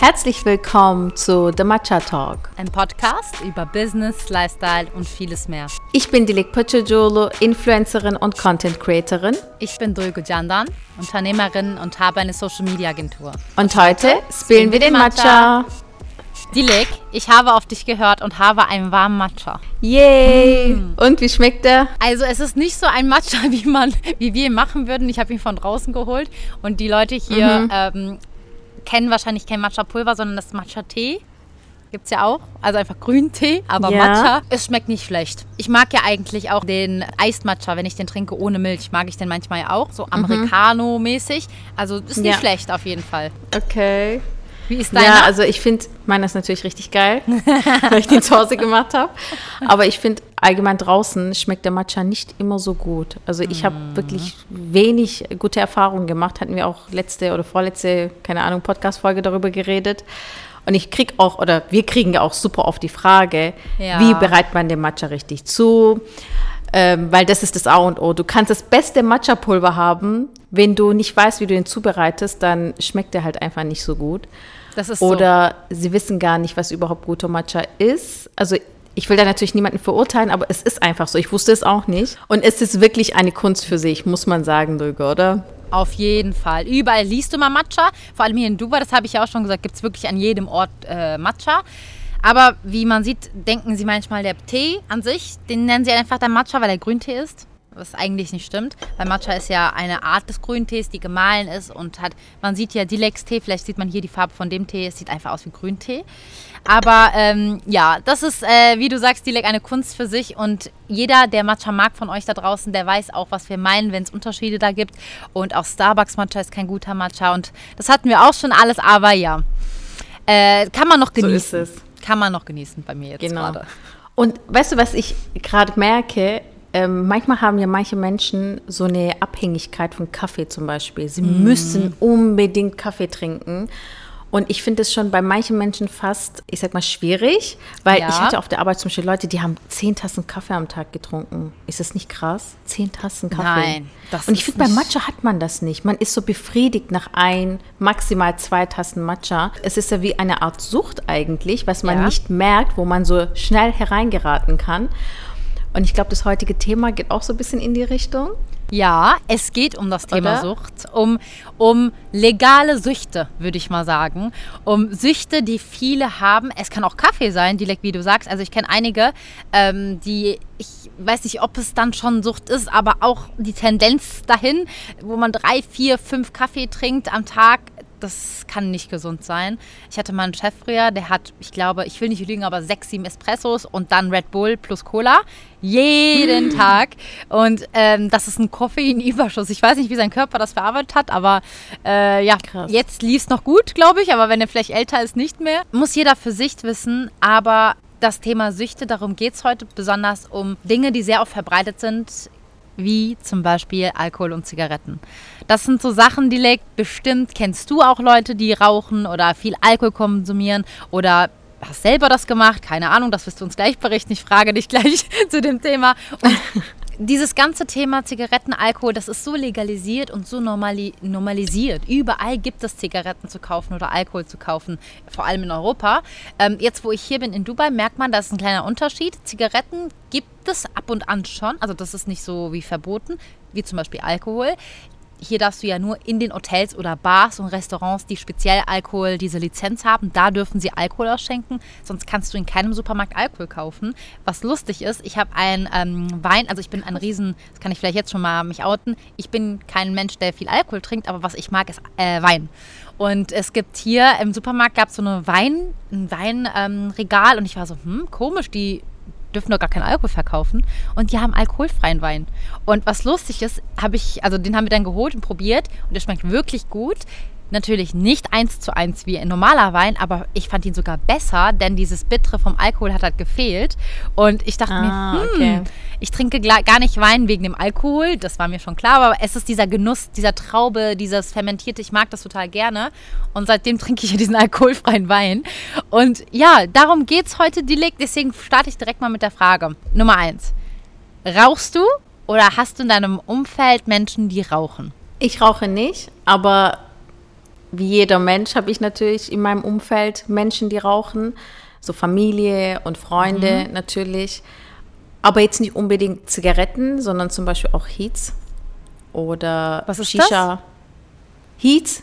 Herzlich willkommen zu The Matcha Talk. Ein Podcast über Business, Lifestyle und vieles mehr. Ich bin Dilek Pochojolo, Influencerin und Content Creatorin. Ich bin Dulgo Jandan, Unternehmerin und habe eine Social Media Agentur. Und heute spielen wir den Matcha. Dilek, ich habe auf dich gehört und habe einen warmen Matcha. Yay! Mm. Und wie schmeckt der? Also es ist nicht so ein Matcha, wie man, wie wir ihn machen würden. Ich habe ihn von draußen geholt und die Leute hier mhm. ähm, kennen wahrscheinlich kein Matcha-Pulver, sondern das Matcha-Tee. Gibt es ja auch. Also einfach Grüntee, aber ja. Matcha. Es schmeckt nicht schlecht. Ich mag ja eigentlich auch den Eis-Matcha, wenn ich den trinke ohne Milch. Mag ich den manchmal auch. So mhm. Americano-mäßig. Also ist nicht ja. schlecht auf jeden Fall. Okay. Wie ist deiner? Ja, also ich finde, meiner ist natürlich richtig geil, weil ich den zu Hause gemacht habe. Aber ich finde, allgemein draußen schmeckt der Matcha nicht immer so gut. Also ich habe mm. wirklich wenig gute Erfahrungen gemacht. Hatten wir auch letzte oder vorletzte, keine Ahnung, Podcast-Folge darüber geredet. Und ich kriege auch, oder wir kriegen ja auch super oft die Frage, ja. wie bereitet man den Matcha richtig zu? Ähm, weil das ist das A und O. Du kannst das beste Matcha-Pulver haben, wenn du nicht weißt, wie du den zubereitest, dann schmeckt der halt einfach nicht so gut. Oder so. sie wissen gar nicht, was überhaupt guter Matcha ist. Also ich will da natürlich niemanden verurteilen, aber es ist einfach so. Ich wusste es auch nicht. Und es ist wirklich eine Kunst für sich, muss man sagen, Dulge, oder? Auf jeden Fall. Überall liest du mal Matcha. Vor allem hier in Dubai, das habe ich ja auch schon gesagt, gibt es wirklich an jedem Ort äh, Matcha. Aber wie man sieht, denken sie manchmal, der Tee an sich, den nennen sie einfach der Matcha, weil er Grüntee ist was eigentlich nicht stimmt, weil Matcha ist ja eine Art des Grüntees, die gemahlen ist und hat, man sieht ja Dilex-Tee, vielleicht sieht man hier die Farbe von dem Tee, es sieht einfach aus wie Grüntee. Aber ähm, ja, das ist, äh, wie du sagst, Dilek, eine Kunst für sich und jeder, der Matcha mag von euch da draußen, der weiß auch, was wir meinen, wenn es Unterschiede da gibt. Und auch Starbucks Matcha ist kein guter Matcha und das hatten wir auch schon alles, aber ja, äh, kann man noch genießen. So ist es. Kann man noch genießen bei mir jetzt genau. gerade. Und weißt du, was ich gerade merke? Ähm, manchmal haben ja manche Menschen so eine Abhängigkeit von Kaffee zum Beispiel. Sie mm. müssen unbedingt Kaffee trinken. Und ich finde es schon bei manchen Menschen fast, ich sag mal, schwierig, weil ja. ich hatte auf der Arbeit zum Beispiel Leute, die haben zehn Tassen Kaffee am Tag getrunken. Ist das nicht krass? Zehn Tassen Kaffee. Nein. Das Und ich finde, bei Matcha hat man das nicht. Man ist so befriedigt nach ein, maximal zwei Tassen Matcha. Es ist ja wie eine Art Sucht eigentlich, was man ja. nicht merkt, wo man so schnell hereingeraten kann. Und ich glaube, das heutige Thema geht auch so ein bisschen in die Richtung. Ja, es geht um das Thema Oder? Sucht, um, um legale Süchte, würde ich mal sagen. Um Süchte, die viele haben. Es kann auch Kaffee sein, direkt wie du sagst. Also ich kenne einige, ähm, die, ich weiß nicht, ob es dann schon Sucht ist, aber auch die Tendenz dahin, wo man drei, vier, fünf Kaffee trinkt am Tag, das kann nicht gesund sein. Ich hatte mal einen Chef früher, der hat, ich glaube, ich will nicht lügen, aber sechs, sieben Espressos und dann Red Bull plus Cola. Jeden Tag. Und ähm, das ist ein Koffeinüberschuss. Ich weiß nicht, wie sein Körper das verarbeitet hat, aber äh, ja, Krass. jetzt lief es noch gut, glaube ich. Aber wenn er vielleicht älter ist, nicht mehr. Muss jeder für sich wissen. Aber das Thema Süchte, darum geht es heute besonders um Dinge, die sehr oft verbreitet sind wie zum Beispiel Alkohol und Zigaretten. Das sind so Sachen, die legt bestimmt, kennst du auch Leute, die rauchen oder viel Alkohol konsumieren oder hast selber das gemacht, keine Ahnung, das wirst du uns gleich berichten. Ich frage dich gleich zu dem Thema. Und dieses ganze Thema Zigaretten, Alkohol, das ist so legalisiert und so normali normalisiert. Überall gibt es Zigaretten zu kaufen oder Alkohol zu kaufen, vor allem in Europa. Ähm, jetzt, wo ich hier bin in Dubai, merkt man, da ist ein kleiner Unterschied. Zigaretten gibt es ab und an schon, also das ist nicht so wie verboten, wie zum Beispiel Alkohol hier darfst du ja nur in den Hotels oder Bars und Restaurants, die speziell Alkohol diese Lizenz haben, da dürfen sie Alkohol ausschenken. Sonst kannst du in keinem Supermarkt Alkohol kaufen. Was lustig ist, ich habe einen ähm, Wein, also ich bin ein Riesen, das kann ich vielleicht jetzt schon mal mich outen. Ich bin kein Mensch, der viel Alkohol trinkt, aber was ich mag, ist äh, Wein. Und es gibt hier im Supermarkt gab es so eine Wein, ein Weinregal ähm, und ich war so, hm, komisch, die dürfen doch gar keinen Alkohol verkaufen. Und die haben alkoholfreien Wein. Und was lustig ist, habe ich, also den haben wir dann geholt und probiert und der schmeckt wirklich gut. Natürlich nicht eins zu eins wie ein normaler Wein, aber ich fand ihn sogar besser, denn dieses Bittere vom Alkohol hat halt gefehlt. Und ich dachte ah, mir, hm, okay. ich trinke gar nicht Wein wegen dem Alkohol, das war mir schon klar, aber es ist dieser Genuss, dieser Traube, dieses Fermentierte, ich mag das total gerne. Und seitdem trinke ich ja diesen alkoholfreien Wein. Und ja, darum geht es heute, Dilek, deswegen starte ich direkt mal mit der Frage. Nummer eins. Rauchst du oder hast du in deinem Umfeld Menschen, die rauchen? Ich rauche nicht, aber wie jeder Mensch habe ich natürlich in meinem Umfeld Menschen, die rauchen. So Familie und Freunde mhm. natürlich. Aber jetzt nicht unbedingt Zigaretten, sondern zum Beispiel auch Heats oder Was ist Shisha. Das? Heats.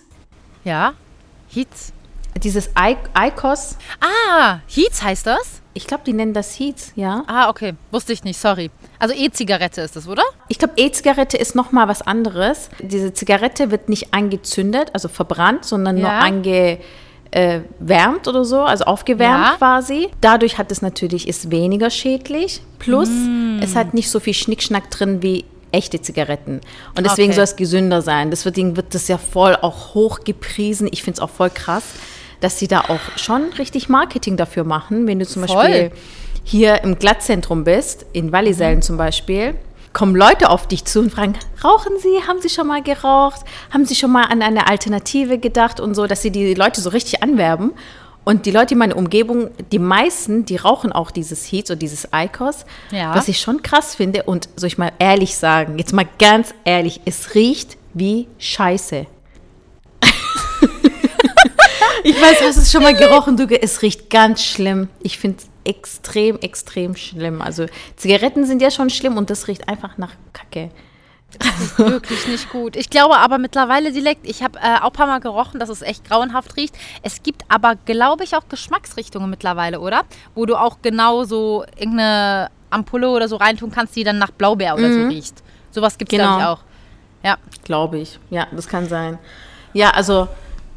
Ja, Heats. Dieses ICOS. Ah, Heats heißt das? Ich glaube, die nennen das Heats, ja. Ah, okay. Wusste ich nicht, sorry. Also E-Zigarette ist das, oder? Ich glaube, E-Zigarette ist nochmal was anderes. Diese Zigarette wird nicht angezündet, also verbrannt, sondern ja. nur angewärmt äh, oder so, also aufgewärmt ja. quasi. Dadurch hat es natürlich, ist weniger schädlich. Plus, mm. es hat nicht so viel Schnickschnack drin wie echte Zigaretten. Und deswegen okay. soll es gesünder sein. Deswegen wird das ja voll auch hoch gepriesen. Ich finde es auch voll krass dass sie da auch schon richtig Marketing dafür machen. Wenn du zum Voll. Beispiel hier im Glattzentrum bist, in Wallisellen mhm. zum Beispiel, kommen Leute auf dich zu und fragen, rauchen Sie? Haben Sie schon mal geraucht? Haben Sie schon mal an eine Alternative gedacht und so, dass sie die Leute so richtig anwerben? Und die Leute in meiner Umgebung, die meisten, die rauchen auch dieses Heat oder dieses Icos, ja. was ich schon krass finde. Und soll ich mal ehrlich sagen, jetzt mal ganz ehrlich, es riecht wie Scheiße. Ich weiß, du hast es schon mal gerochen, du. Es riecht ganz schlimm. Ich finde es extrem, extrem schlimm. Also Zigaretten sind ja schon schlimm und das riecht einfach nach Kacke. Das ist wirklich nicht gut. Ich glaube aber mittlerweile direkt, ich habe äh, auch ein paar Mal gerochen, dass es echt grauenhaft riecht. Es gibt aber, glaube ich, auch Geschmacksrichtungen mittlerweile, oder? Wo du auch genau so irgendeine Ampulle oder so reintun kannst, die dann nach Blaubeer oder mhm. so riecht. Sowas gibt es, genau. glaube ich, auch. Ja. Glaube ich. Ja, das kann sein. Ja, also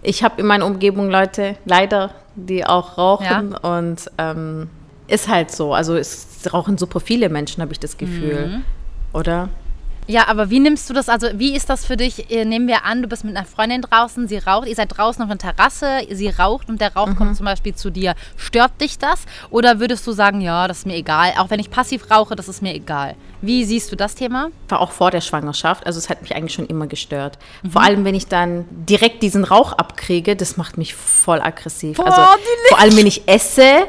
ich habe in meiner Umgebung Leute, leider, die auch rauchen ja. und ähm, ist halt so. Also es rauchen super viele Menschen, habe ich das Gefühl. Mhm. Oder? Ja, aber wie nimmst du das? Also, wie ist das für dich? Äh, nehmen wir an, du bist mit einer Freundin draußen, sie raucht, ihr seid draußen auf einer Terrasse, sie raucht und der Rauch mhm. kommt zum Beispiel zu dir. Stört dich das? Oder würdest du sagen, ja, das ist mir egal, auch wenn ich passiv rauche, das ist mir egal? Wie siehst du das Thema? War auch vor der Schwangerschaft, also es hat mich eigentlich schon immer gestört. Mhm. Vor allem, wenn ich dann direkt diesen Rauch abkriege, das macht mich voll aggressiv. Boah, also vor allem, wenn ich esse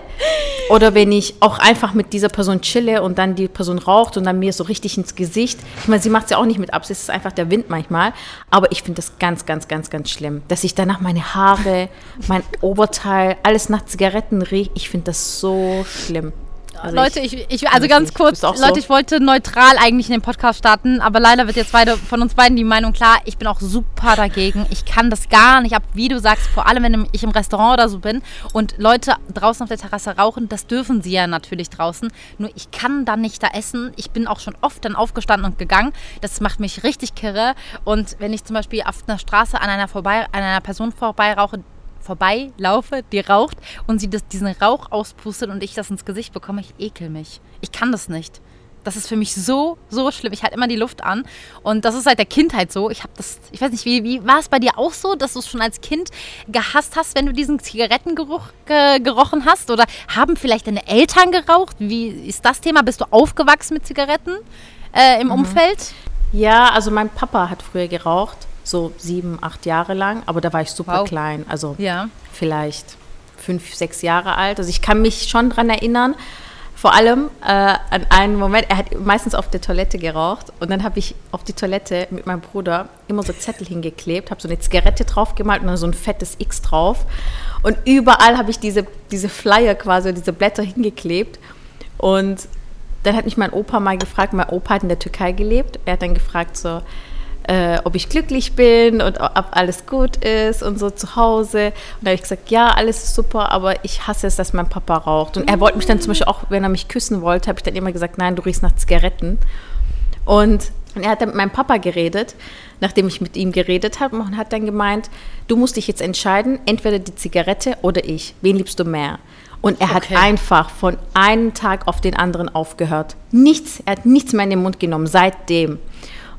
oder wenn ich auch einfach mit dieser Person chille und dann die Person raucht und dann mir so richtig ins Gesicht. Ich meine, sie macht es ja auch nicht mit Absicht, es ist einfach der Wind manchmal. Aber ich finde das ganz, ganz, ganz, ganz schlimm, dass ich danach meine Haare, mein Oberteil, alles nach Zigaretten rieche. Ich finde das so schlimm. Also Leute, ich, ich, also ganz kurz, Leute, so? ich wollte neutral eigentlich in den Podcast starten, aber leider wird jetzt beide, von uns beiden die Meinung klar, ich bin auch super dagegen. Ich kann das gar nicht ab, wie du sagst, vor allem wenn ich im Restaurant oder so bin und Leute draußen auf der Terrasse rauchen, das dürfen sie ja natürlich draußen. Nur ich kann dann nicht da essen. Ich bin auch schon oft dann aufgestanden und gegangen. Das macht mich richtig kirre. Und wenn ich zum Beispiel auf einer Straße an einer, vorbei, an einer Person vorbeirauche, vorbeilaufe, die raucht und sie das, diesen Rauch auspustet und ich das ins Gesicht bekomme, ich ekel mich. Ich kann das nicht. Das ist für mich so, so schlimm. Ich halte immer die Luft an. Und das ist seit der Kindheit so. Ich habe das, ich weiß nicht, wie, wie war es bei dir auch so, dass du es schon als Kind gehasst hast, wenn du diesen Zigarettengeruch ge gerochen hast? Oder haben vielleicht deine Eltern geraucht? Wie ist das Thema? Bist du aufgewachsen mit Zigaretten äh, im mhm. Umfeld? Ja, also mein Papa hat früher geraucht so sieben, acht Jahre lang, aber da war ich super wow. klein, also ja. vielleicht fünf, sechs Jahre alt. Also ich kann mich schon daran erinnern, vor allem äh, an einen Moment, er hat meistens auf der Toilette geraucht und dann habe ich auf die Toilette mit meinem Bruder immer so Zettel hingeklebt, habe so eine Zigarette drauf gemalt und dann so ein fettes X drauf und überall habe ich diese, diese Flyer quasi, diese Blätter hingeklebt und dann hat mich mein Opa mal gefragt, mein Opa hat in der Türkei gelebt, er hat dann gefragt so, äh, ob ich glücklich bin und ob alles gut ist und so zu Hause. Und da habe ich gesagt, ja, alles ist super, aber ich hasse es, dass mein Papa raucht. Und er wollte mich dann zum Beispiel auch, wenn er mich küssen wollte, habe ich dann immer gesagt, nein, du riechst nach Zigaretten. Und, und er hat dann mit meinem Papa geredet, nachdem ich mit ihm geredet habe und hat dann gemeint, du musst dich jetzt entscheiden, entweder die Zigarette oder ich. Wen liebst du mehr? Und er okay. hat einfach von einem Tag auf den anderen aufgehört. Nichts, er hat nichts mehr in den Mund genommen seitdem.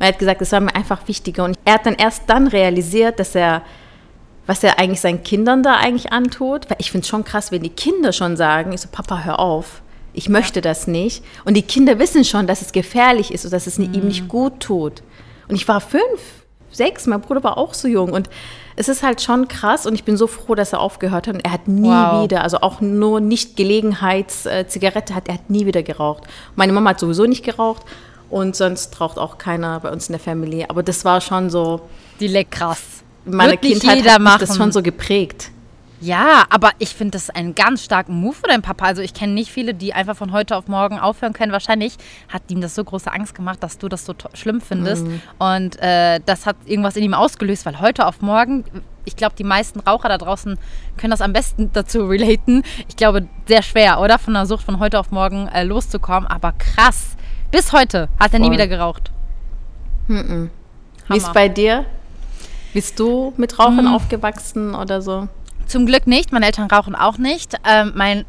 Und er hat gesagt, es war mir einfach wichtiger. Und er hat dann erst dann realisiert, dass er, was er eigentlich seinen Kindern da eigentlich antut. Weil ich finde es schon krass, wenn die Kinder schon sagen, ich so, Papa, hör auf. Ich möchte das nicht. Und die Kinder wissen schon, dass es gefährlich ist und dass es mhm. ihm nicht gut tut. Und ich war fünf, sechs, mein Bruder war auch so jung. Und es ist halt schon krass und ich bin so froh, dass er aufgehört hat. Und er hat nie wow. wieder, also auch nur nicht Gelegenheitszigarette hat, er hat nie wieder geraucht. Meine Mama hat sowieso nicht geraucht und sonst raucht auch keiner bei uns in der Familie. Aber das war schon so. Die Leck krass. in meiner Kindheit hat mich das schon so geprägt. Ja, aber ich finde das einen ganz starken Move für deinen Papa. Also ich kenne nicht viele, die einfach von heute auf morgen aufhören können. Wahrscheinlich hat ihm das so große Angst gemacht, dass du das so schlimm findest. Mhm. Und äh, das hat irgendwas in ihm ausgelöst, weil heute auf morgen, ich glaube, die meisten Raucher da draußen können das am besten dazu relaten. Ich glaube, sehr schwer, oder? Von der Sucht von heute auf morgen äh, loszukommen. Aber krass. Bis heute hat er nie wieder geraucht. Mhm. Wie ist bei dir? Bist du mit Rauchern mhm. aufgewachsen oder so? Zum Glück nicht. Meine Eltern rauchen auch nicht. Ähm, mein,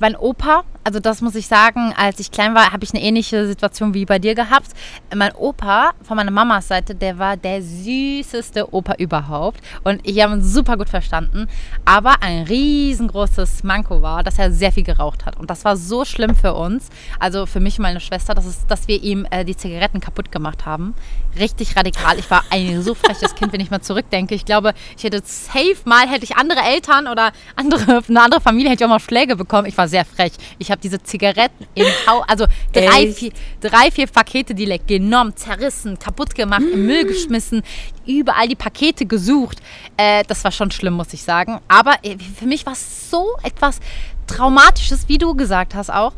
mein Opa, also das muss ich sagen, als ich klein war, habe ich eine ähnliche Situation wie bei dir gehabt. Mein Opa von meiner Mamas Seite, der war der süßeste Opa überhaupt. Und ich habe ihn super gut verstanden. Aber ein riesengroßes Manko war, dass er sehr viel geraucht hat. Und das war so schlimm für uns, also für mich und meine Schwester, dass, es, dass wir ihm äh, die Zigaretten kaputt gemacht haben richtig radikal. Ich war ein so freches Kind, wenn ich mal zurückdenke. Ich glaube, ich hätte safe mal, hätte ich andere Eltern oder andere, eine andere Familie, hätte ich auch mal Schläge bekommen. Ich war sehr frech. Ich habe diese Zigaretten im Haus, also drei vier, drei, vier Pakete die genommen, zerrissen, kaputt gemacht, mm. im Müll mm. geschmissen, überall die Pakete gesucht. Äh, das war schon schlimm, muss ich sagen. Aber äh, für mich war es so etwas Traumatisches, wie du gesagt hast auch.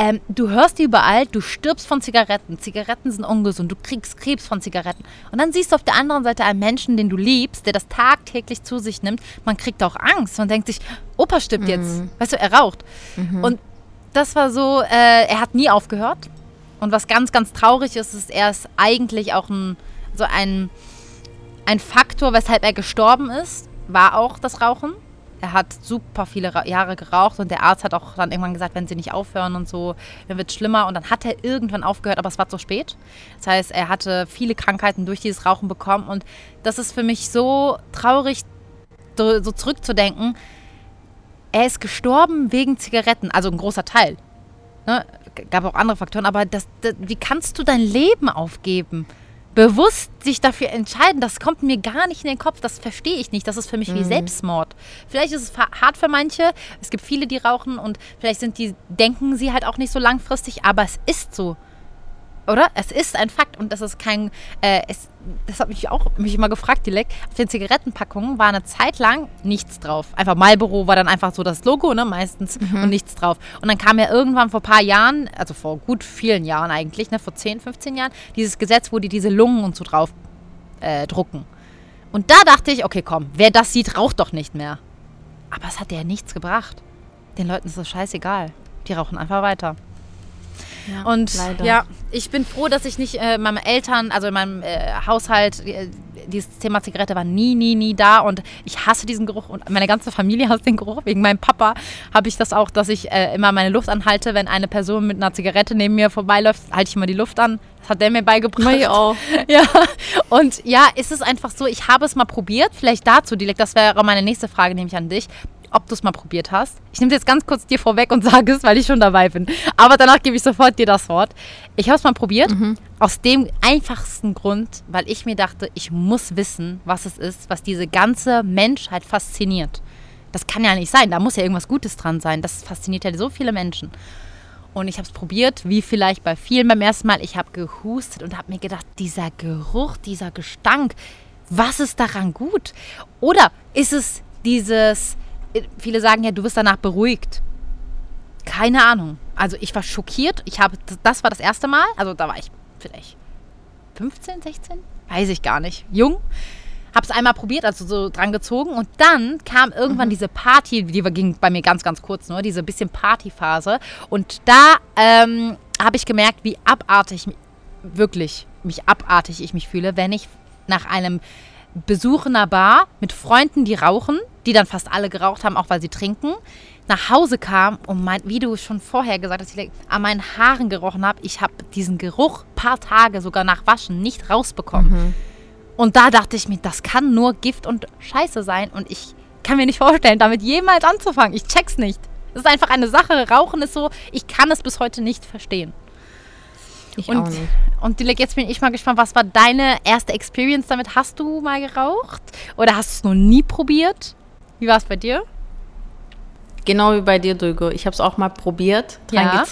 Ähm, du hörst überall, du stirbst von Zigaretten. Zigaretten sind ungesund. Du kriegst Krebs von Zigaretten. Und dann siehst du auf der anderen Seite einen Menschen, den du liebst, der das tagtäglich zu sich nimmt. Man kriegt auch Angst. Man denkt sich, Opa stirbt mhm. jetzt. Weißt du, er raucht. Mhm. Und das war so, äh, er hat nie aufgehört. Und was ganz, ganz traurig ist, ist, er ist eigentlich auch ein, so ein, ein Faktor, weshalb er gestorben ist, war auch das Rauchen er hat super viele Jahre geraucht und der Arzt hat auch dann irgendwann gesagt, wenn sie nicht aufhören und so, dann wird es schlimmer. Und dann hat er irgendwann aufgehört, aber es war zu spät. Das heißt, er hatte viele Krankheiten durch dieses Rauchen bekommen und das ist für mich so traurig, so zurückzudenken. Er ist gestorben wegen Zigaretten, also ein großer Teil. Ne? Gab auch andere Faktoren, aber das, das, wie kannst du dein Leben aufgeben? bewusst sich dafür entscheiden, das kommt mir gar nicht in den Kopf, das verstehe ich nicht. Das ist für mich mhm. wie Selbstmord. Vielleicht ist es hart für manche, es gibt viele, die rauchen und vielleicht sind die, denken sie halt auch nicht so langfristig, aber es ist so. Oder? Es ist ein Fakt und das ist kein. Äh, es, das hat mich auch mich immer gefragt, die Leck. Auf den Zigarettenpackungen war eine Zeit lang nichts drauf. Einfach Marlboro war dann einfach so das Logo, ne, meistens, mhm. und nichts drauf. Und dann kam ja irgendwann vor ein paar Jahren, also vor gut vielen Jahren eigentlich, ne, vor 10, 15 Jahren, dieses Gesetz, wo die diese Lungen und so drauf äh, drucken. Und da dachte ich, okay, komm, wer das sieht, raucht doch nicht mehr. Aber es hat ja nichts gebracht. Den Leuten ist das scheißegal. Die rauchen einfach weiter. Ja, und leider. ja, ich bin froh, dass ich nicht äh, meinen Eltern, also in meinem äh, Haushalt, äh, dieses Thema Zigarette war nie, nie, nie da und ich hasse diesen Geruch und meine ganze Familie hasst den Geruch. Wegen meinem Papa habe ich das auch, dass ich äh, immer meine Luft anhalte, wenn eine Person mit einer Zigarette neben mir vorbeiläuft, halte ich immer die Luft an. Das hat der mir beigebracht. Ich auch. Ja, und ja, ist es einfach so, ich habe es mal probiert, vielleicht dazu, Dilek, das wäre meine nächste Frage, nehme ich an dich ob du es mal probiert hast. Ich nehme es jetzt ganz kurz dir vorweg und sage es, weil ich schon dabei bin. Aber danach gebe ich sofort dir das Wort. Ich habe es mal probiert. Mhm. Aus dem einfachsten Grund, weil ich mir dachte, ich muss wissen, was es ist, was diese ganze Menschheit fasziniert. Das kann ja nicht sein. Da muss ja irgendwas Gutes dran sein. Das fasziniert ja so viele Menschen. Und ich habe es probiert, wie vielleicht bei vielen beim ersten Mal. Ich habe gehustet und habe mir gedacht, dieser Geruch, dieser Gestank, was ist daran gut? Oder ist es dieses, viele sagen ja, du wirst danach beruhigt. Keine Ahnung. Also ich war schockiert. Ich habe, das war das erste Mal. Also da war ich vielleicht 15, 16? Weiß ich gar nicht. Jung. Habe es einmal probiert, also so dran gezogen. Und dann kam irgendwann mhm. diese Party, die ging bei mir ganz, ganz kurz nur, diese bisschen Partyphase. Und da ähm, habe ich gemerkt, wie abartig, wirklich, mich abartig ich mich fühle, wenn ich nach einem Besuch in einer Bar mit Freunden, die rauchen, die dann fast alle geraucht haben, auch weil sie trinken, nach Hause kam und mein, wie du schon vorher gesagt hast, ich an meinen Haaren gerochen habe, ich habe diesen Geruch paar Tage sogar nach Waschen nicht rausbekommen. Mhm. Und da dachte ich mir, das kann nur Gift und Scheiße sein und ich kann mir nicht vorstellen, damit jemals anzufangen. Ich check's nicht. Das ist einfach eine Sache. Rauchen ist so, ich kann es bis heute nicht verstehen. Ich und, auch nicht. Und Dilek, jetzt bin ich mal gespannt, was war deine erste Experience damit? Hast du mal geraucht? Oder hast du es noch nie probiert? Wie war es bei dir? Genau wie bei dir, Dugo. Ich habe es auch mal probiert, dran ja.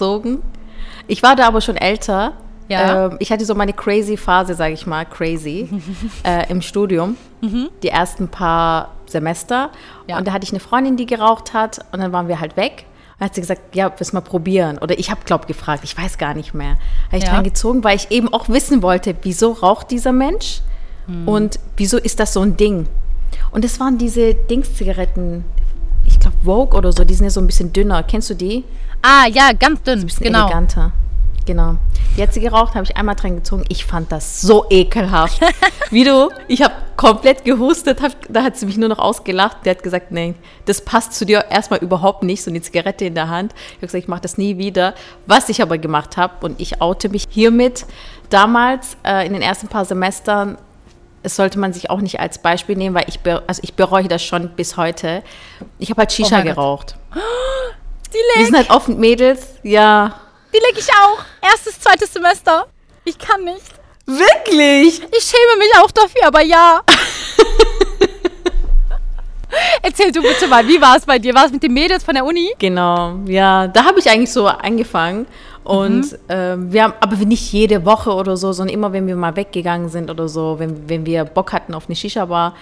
Ich war da aber schon älter. Ja. Ähm, ich hatte so meine crazy Phase, sage ich mal, crazy, äh, im Studium. Mhm. Die ersten paar Semester. Ja. Und da hatte ich eine Freundin, die geraucht hat. Und dann waren wir halt weg. Dann hat sie gesagt, ja, willst mal probieren? Oder ich habe, glaube gefragt, ich weiß gar nicht mehr. Habe ich ja. dran gezogen, weil ich eben auch wissen wollte, wieso raucht dieser Mensch? Mhm. Und wieso ist das so ein Ding? Und es waren diese Dings-Zigaretten, ich glaube Vogue oder so, die sind ja so ein bisschen dünner. Kennst du die? Ah, ja, ganz dünn. ein bisschen genau. eleganter. Genau. Die hat sie geraucht, habe ich einmal dran gezogen. Ich fand das so ekelhaft. Wie du, ich habe komplett gehustet, hab, da hat sie mich nur noch ausgelacht. Der hat gesagt, nee, das passt zu dir erstmal überhaupt nicht, so eine Zigarette in der Hand. Ich habe gesagt, ich mache das nie wieder. Was ich aber gemacht habe, und ich oute mich hiermit, damals äh, in den ersten paar Semestern das sollte man sich auch nicht als Beispiel nehmen, weil ich, also ich bereue das schon bis heute. Ich habe halt Shisha oh geraucht. Die Leg. Wir sind halt offen Mädels, ja. Die leg ich auch. Erstes, zweites Semester. Ich kann nicht. Wirklich? Ich schäme mich auch dafür, aber ja. Erzähl du bitte mal, wie war es bei dir? War es mit den Mädels von der Uni? Genau, ja. Da habe ich eigentlich so angefangen. Und mhm. ähm, wir haben, aber nicht jede Woche oder so, sondern immer, wenn wir mal weggegangen sind oder so, wenn, wenn wir Bock hatten auf eine Shisha-Bar,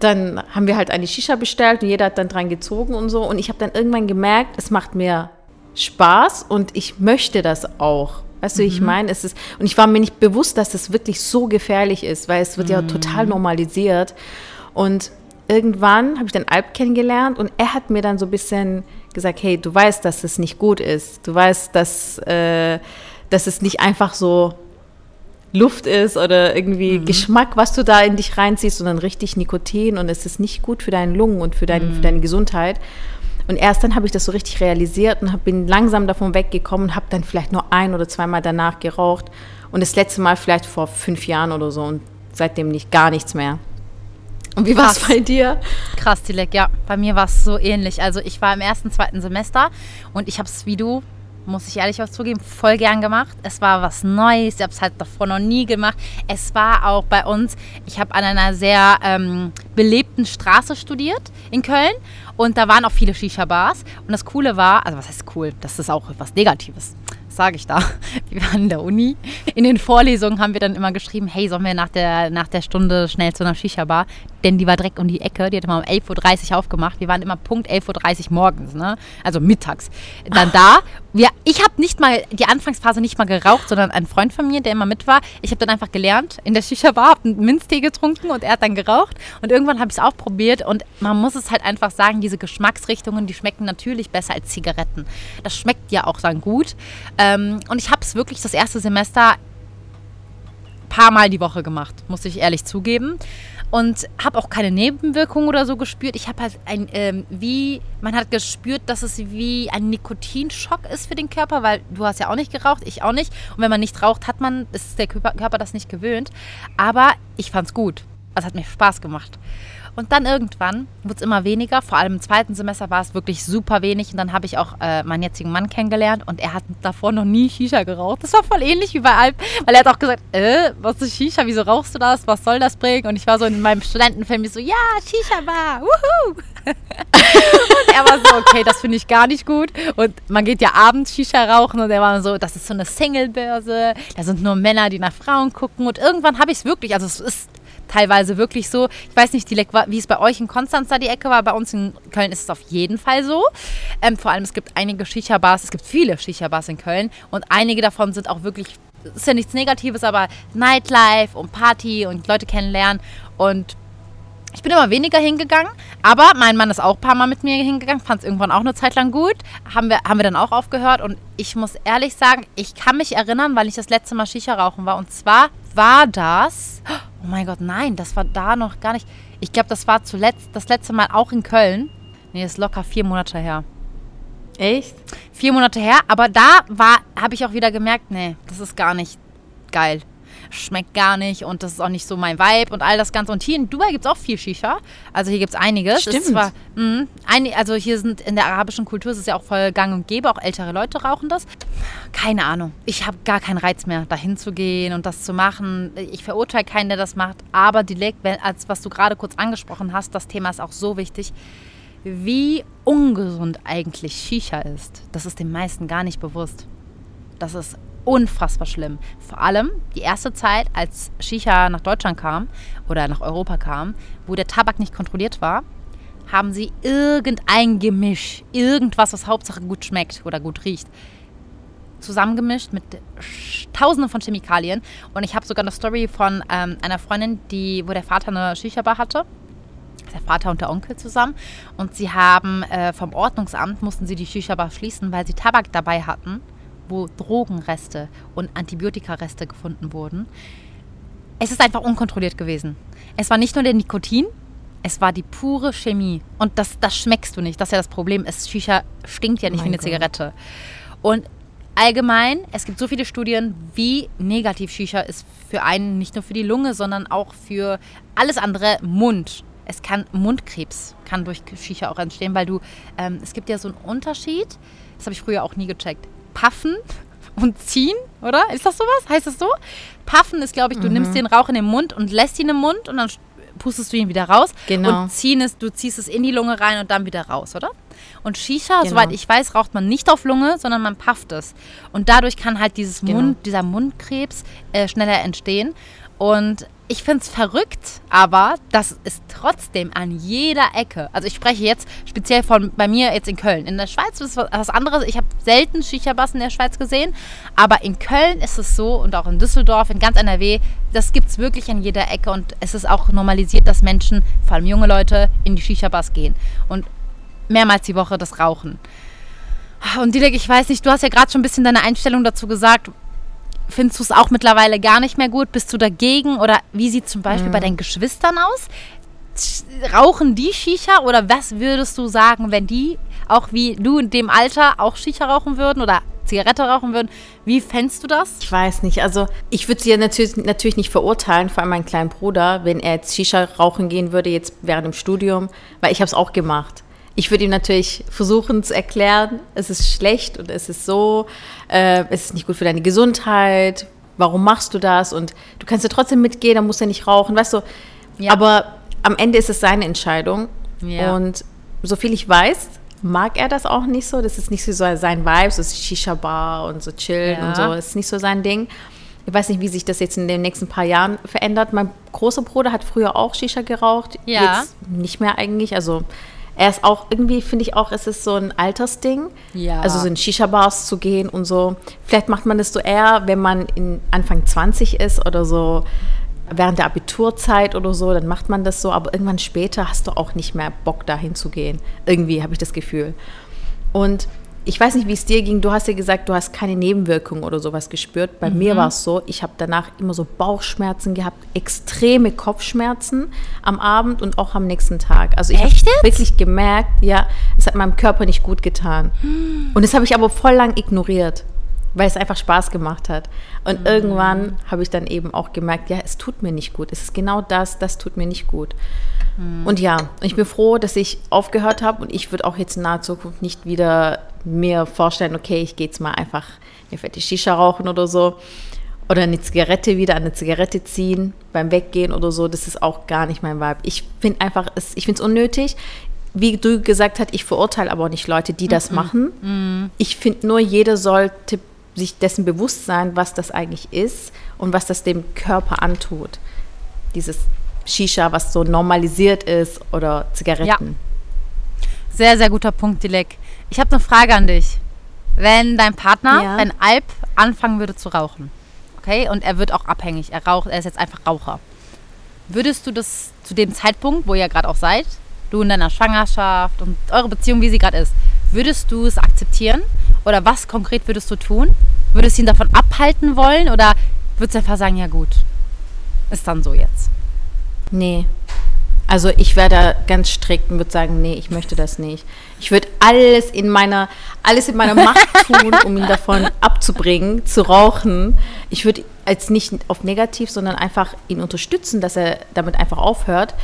dann haben wir halt eine Shisha bestellt und jeder hat dann dran gezogen und so. Und ich habe dann irgendwann gemerkt, es macht mir Spaß und ich möchte das auch. Weißt du, mhm. ich meine, es ist, und ich war mir nicht bewusst, dass das wirklich so gefährlich ist, weil es wird mhm. ja total normalisiert. Und irgendwann habe ich dann Alp kennengelernt und er hat mir dann so ein bisschen gesagt, hey, du weißt, dass es nicht gut ist. Du weißt, dass, äh, dass es nicht einfach so Luft ist oder irgendwie mhm. Geschmack, was du da in dich reinziehst, sondern richtig Nikotin und es ist nicht gut für deine Lungen und für, dein, mhm. für deine Gesundheit. Und erst dann habe ich das so richtig realisiert und bin langsam davon weggekommen und habe dann vielleicht nur ein oder zweimal danach geraucht. Und das letzte Mal vielleicht vor fünf Jahren oder so und seitdem nicht gar nichts mehr. Und wie war es bei dir? Krass, Dilek, ja. Bei mir war es so ähnlich. Also ich war im ersten, zweiten Semester und ich habe es wie du, muss ich ehrlich was zugeben, voll gern gemacht. Es war was Neues. Ich habe es halt davor noch nie gemacht. Es war auch bei uns, ich habe an einer sehr ähm, belebten Straße studiert in Köln und da waren auch viele Shisha-Bars. Und das Coole war, also was heißt cool? Das ist auch was Negatives sage ich da? Wir waren in der Uni. In den Vorlesungen haben wir dann immer geschrieben, hey, sollen wir nach der, nach der Stunde schnell zu einer Shisha-Bar? Denn die war direkt um die Ecke. Die hat immer um 11.30 Uhr aufgemacht. Wir waren immer Punkt 11.30 Uhr morgens, ne? also mittags. Dann da. Wir, ich habe nicht mal, die Anfangsphase nicht mal geraucht, sondern ein Freund von mir, der immer mit war. Ich habe dann einfach gelernt in der Shisha-Bar, habe einen Minztee getrunken und er hat dann geraucht. Und irgendwann habe ich es auch probiert. Und man muss es halt einfach sagen, diese Geschmacksrichtungen, die schmecken natürlich besser als Zigaretten. Das schmeckt ja auch dann gut. Ähm, und ich habe es wirklich das erste Semester paar Mal die Woche gemacht, muss ich ehrlich zugeben. Und habe auch keine Nebenwirkungen oder so gespürt. Ich habe halt ein, ähm, wie, man hat gespürt, dass es wie ein Nikotinschock ist für den Körper, weil du hast ja auch nicht geraucht, ich auch nicht. Und wenn man nicht raucht, hat man, ist der Körper, das nicht gewöhnt. Aber ich fand es gut. Es hat mir Spaß gemacht. Und dann irgendwann wurde es immer weniger. Vor allem im zweiten Semester war es wirklich super wenig. Und dann habe ich auch äh, meinen jetzigen Mann kennengelernt und er hat davor noch nie Shisha geraucht. Das war voll ähnlich wie bei Alp, weil er hat auch gesagt, äh, was ist Shisha? Wieso rauchst du das? Was soll das bringen? Und ich war so in meinem Studentenfilm so, ja, Shisha-Bar, wuhu! und er war so, okay, das finde ich gar nicht gut. Und man geht ja abends Shisha rauchen und er war so, das ist so eine Single-Börse, da sind nur Männer, die nach Frauen gucken. Und irgendwann habe ich es wirklich, also es ist teilweise wirklich so. Ich weiß nicht, wie es bei euch in Konstanz da die Ecke war. Bei uns in Köln ist es auf jeden Fall so. Ähm, vor allem, es gibt einige Shisha-Bars, es gibt viele Shisha-Bars in Köln und einige davon sind auch wirklich, ist ja nichts Negatives, aber Nightlife und Party und Leute kennenlernen und ich bin immer weniger hingegangen, aber mein Mann ist auch ein paar Mal mit mir hingegangen, fand es irgendwann auch eine Zeit lang gut. Haben wir, haben wir dann auch aufgehört und ich muss ehrlich sagen, ich kann mich erinnern, weil ich das letzte Mal Shisha rauchen war und zwar war das, oh mein Gott, nein, das war da noch gar nicht. Ich glaube, das war zuletzt, das letzte Mal auch in Köln. Nee, ist locker vier Monate her. Echt? Vier Monate her, aber da war, habe ich auch wieder gemerkt, nee, das ist gar nicht geil schmeckt gar nicht und das ist auch nicht so mein Vibe und all das Ganze. Und hier in Dubai gibt es auch viel Shisha. Also hier gibt es einiges. Stimmt. Zwar, mh, ein, also hier sind in der arabischen Kultur ist es ja auch voll gang und gäbe, auch ältere Leute rauchen das. Keine Ahnung. Ich habe gar keinen Reiz mehr, dahin zu gehen und das zu machen. Ich verurteile keinen, der das macht, aber direkt, als was du gerade kurz angesprochen hast, das Thema ist auch so wichtig wie ungesund eigentlich Shisha ist. Das ist den meisten gar nicht bewusst. Das ist unfassbar schlimm. Vor allem die erste Zeit, als Shisha nach Deutschland kam oder nach Europa kam, wo der Tabak nicht kontrolliert war, haben sie irgendein Gemisch, irgendwas, was Hauptsache gut schmeckt oder gut riecht, zusammengemischt mit tausenden von Chemikalien. Und ich habe sogar eine Story von ähm, einer Freundin, die, wo der Vater eine Shisha-Bar hatte. Der Vater und der Onkel zusammen. Und sie haben äh, vom Ordnungsamt mussten sie die Shisha-Bar schließen, weil sie Tabak dabei hatten, wo Drogenreste und Antibiotikareste gefunden wurden. Es ist einfach unkontrolliert gewesen. Es war nicht nur der Nikotin, es war die pure Chemie. Und das, das schmeckst du nicht. Das ist ja das Problem. Es, Shisha stinkt ja nicht mein wie eine Gott. Zigarette. Und allgemein, es gibt so viele Studien, wie negativ Shisha ist für einen, nicht nur für die Lunge, sondern auch für alles andere, Mund. Es kann Mundkrebs kann durch Shisha auch entstehen, weil du, ähm, es gibt ja so einen Unterschied, das habe ich früher auch nie gecheckt. Puffen und ziehen, oder? Ist das sowas? Heißt das so? Puffen ist, glaube ich, du mhm. nimmst den Rauch in den Mund und lässt ihn im Mund und dann pustest du ihn wieder raus. Genau. Und ziehen ist, du ziehst es in die Lunge rein und dann wieder raus, oder? Und Shisha, genau. soweit ich weiß, raucht man nicht auf Lunge, sondern man pafft es. Und dadurch kann halt dieses genau. Mund, dieser Mundkrebs äh, schneller entstehen. Und ich finde es verrückt, aber das ist trotzdem an jeder Ecke. Also ich spreche jetzt speziell von bei mir jetzt in Köln. In der Schweiz ist was anderes. Ich habe selten Shisha-Bars in der Schweiz gesehen, aber in Köln ist es so und auch in Düsseldorf, in ganz NRW, das gibt es wirklich an jeder Ecke und es ist auch normalisiert, dass Menschen, vor allem junge Leute, in die Shisha-Bars gehen und mehrmals die Woche das rauchen. Und Dilek, ich weiß nicht, du hast ja gerade schon ein bisschen deine Einstellung dazu gesagt findest du es auch mittlerweile gar nicht mehr gut? Bist du dagegen? Oder wie sieht es zum Beispiel mhm. bei deinen Geschwistern aus? Rauchen die Shisha oder was würdest du sagen, wenn die auch wie du in dem Alter auch Shisha rauchen würden oder Zigarette rauchen würden? Wie fändest du das? Ich weiß nicht. Also ich würde sie ja natürlich, natürlich nicht verurteilen, vor allem meinen kleinen Bruder, wenn er jetzt Shisha rauchen gehen würde, jetzt während dem Studium, weil ich habe es auch gemacht ich würde ihm natürlich versuchen zu erklären, es ist schlecht und es ist so, äh, es ist nicht gut für deine Gesundheit, warum machst du das? Und du kannst ja trotzdem mitgehen, dann musst du ja nicht rauchen, weißt du. Ja. Aber am Ende ist es seine Entscheidung. Ja. Und soviel ich weiß, mag er das auch nicht so. Das ist nicht so sein Vibe, so Shisha-Bar und so chillen ja. und so. Das ist nicht so sein Ding. Ich weiß nicht, wie sich das jetzt in den nächsten paar Jahren verändert. Mein großer Bruder hat früher auch Shisha geraucht. Ja. Jetzt nicht mehr eigentlich. Also er ist auch irgendwie, finde ich auch, es ist so ein Altersding. Ja. Also so in Shisha-Bars zu gehen und so. Vielleicht macht man das so eher, wenn man in Anfang 20 ist oder so während der Abiturzeit oder so, dann macht man das so, aber irgendwann später hast du auch nicht mehr Bock, dahin zu gehen. Irgendwie habe ich das Gefühl. Und ich weiß nicht, wie es dir ging. Du hast ja gesagt, du hast keine Nebenwirkungen oder sowas gespürt. Bei mhm. mir war es so, ich habe danach immer so Bauchschmerzen gehabt, extreme Kopfschmerzen am Abend und auch am nächsten Tag. Also ich habe wirklich gemerkt, ja, es hat meinem Körper nicht gut getan. Mhm. Und das habe ich aber voll lang ignoriert, weil es einfach Spaß gemacht hat. Und mhm. irgendwann habe ich dann eben auch gemerkt, ja, es tut mir nicht gut. Es ist genau das, das tut mir nicht gut. Mhm. Und ja, ich bin froh, dass ich aufgehört habe und ich würde auch jetzt in naher Zukunft nicht wieder mir vorstellen, okay, ich gehe jetzt mal einfach eine fette Shisha rauchen oder so. Oder eine Zigarette wieder an eine Zigarette ziehen beim Weggehen oder so. Das ist auch gar nicht mein Vibe. Ich finde einfach, ich finde es unnötig. Wie du gesagt hast, ich verurteile aber auch nicht Leute, die das mm -mm. machen. Mm. Ich finde nur, jeder sollte sich dessen bewusst sein, was das eigentlich ist und was das dem Körper antut. Dieses Shisha, was so normalisiert ist oder Zigaretten. Ja. Sehr, sehr guter Punkt, Dilek. Ich habe eine Frage an dich. Wenn dein Partner, ja. wenn Alp anfangen würde zu rauchen, okay, und er wird auch abhängig, er raucht, er ist jetzt einfach Raucher, würdest du das zu dem Zeitpunkt, wo ihr gerade auch seid, du in deiner Schwangerschaft und eure Beziehung, wie sie gerade ist, würdest du es akzeptieren? Oder was konkret würdest du tun? Würdest du ihn davon abhalten wollen? Oder würdest du einfach sagen, ja gut, ist dann so jetzt? Nee. Also ich wäre da ganz strikt und würde sagen, nee, ich möchte das nicht. Ich würde alles in meiner, alles in meiner Macht tun, um ihn davon abzubringen, zu rauchen. Ich würde als nicht auf negativ, sondern einfach ihn unterstützen, dass er damit einfach aufhört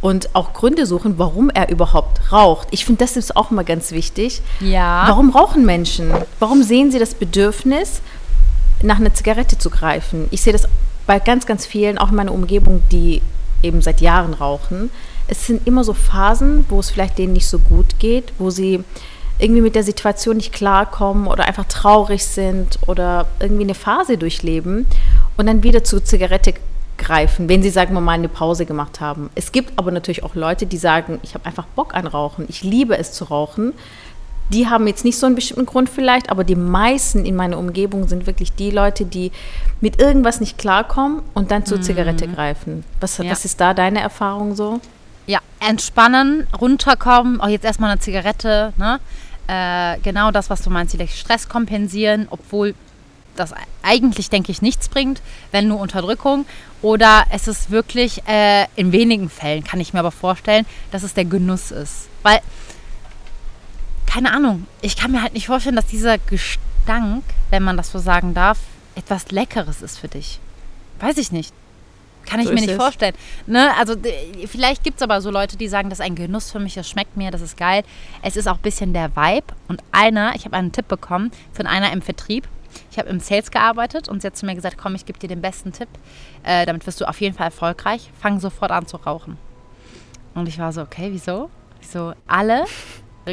und auch Gründe suchen, warum er überhaupt raucht. Ich finde, das ist auch immer ganz wichtig. Ja. Warum rauchen Menschen? Warum sehen sie das Bedürfnis, nach einer Zigarette zu greifen? Ich sehe das bei ganz, ganz vielen, auch in meiner Umgebung, die eben seit Jahren rauchen. Es sind immer so Phasen, wo es vielleicht denen nicht so gut geht, wo sie irgendwie mit der Situation nicht klarkommen oder einfach traurig sind oder irgendwie eine Phase durchleben und dann wieder zur Zigarette greifen, wenn sie, sagen wir mal, eine Pause gemacht haben. Es gibt aber natürlich auch Leute, die sagen, ich habe einfach Bock an Rauchen, ich liebe es zu rauchen. Die haben jetzt nicht so einen bestimmten Grund vielleicht, aber die meisten in meiner Umgebung sind wirklich die Leute, die mit irgendwas nicht klarkommen und dann zur mhm. Zigarette greifen. Was, ja. was ist da deine Erfahrung so? Ja, entspannen, runterkommen, auch jetzt erstmal eine Zigarette, ne? Äh, genau das, was du meinst, vielleicht Stress kompensieren, obwohl das eigentlich, denke ich, nichts bringt, wenn nur Unterdrückung. Oder es ist wirklich, äh, in wenigen Fällen kann ich mir aber vorstellen, dass es der Genuss ist. Weil, keine Ahnung, ich kann mir halt nicht vorstellen, dass dieser Gestank, wenn man das so sagen darf, etwas Leckeres ist für dich. Weiß ich nicht. Kann ich so mir nicht es. vorstellen. Ne? Also vielleicht gibt es aber so Leute, die sagen, das ist ein Genuss für mich, das schmeckt mir, das ist geil. Es ist auch ein bisschen der Vibe. Und einer, ich habe einen Tipp bekommen von einer im Vertrieb. Ich habe im Sales gearbeitet und sie hat zu mir gesagt, komm, ich gebe dir den besten Tipp. Äh, damit wirst du auf jeden Fall erfolgreich. Fang sofort an zu rauchen. Und ich war so, okay, wieso? Wieso? Alle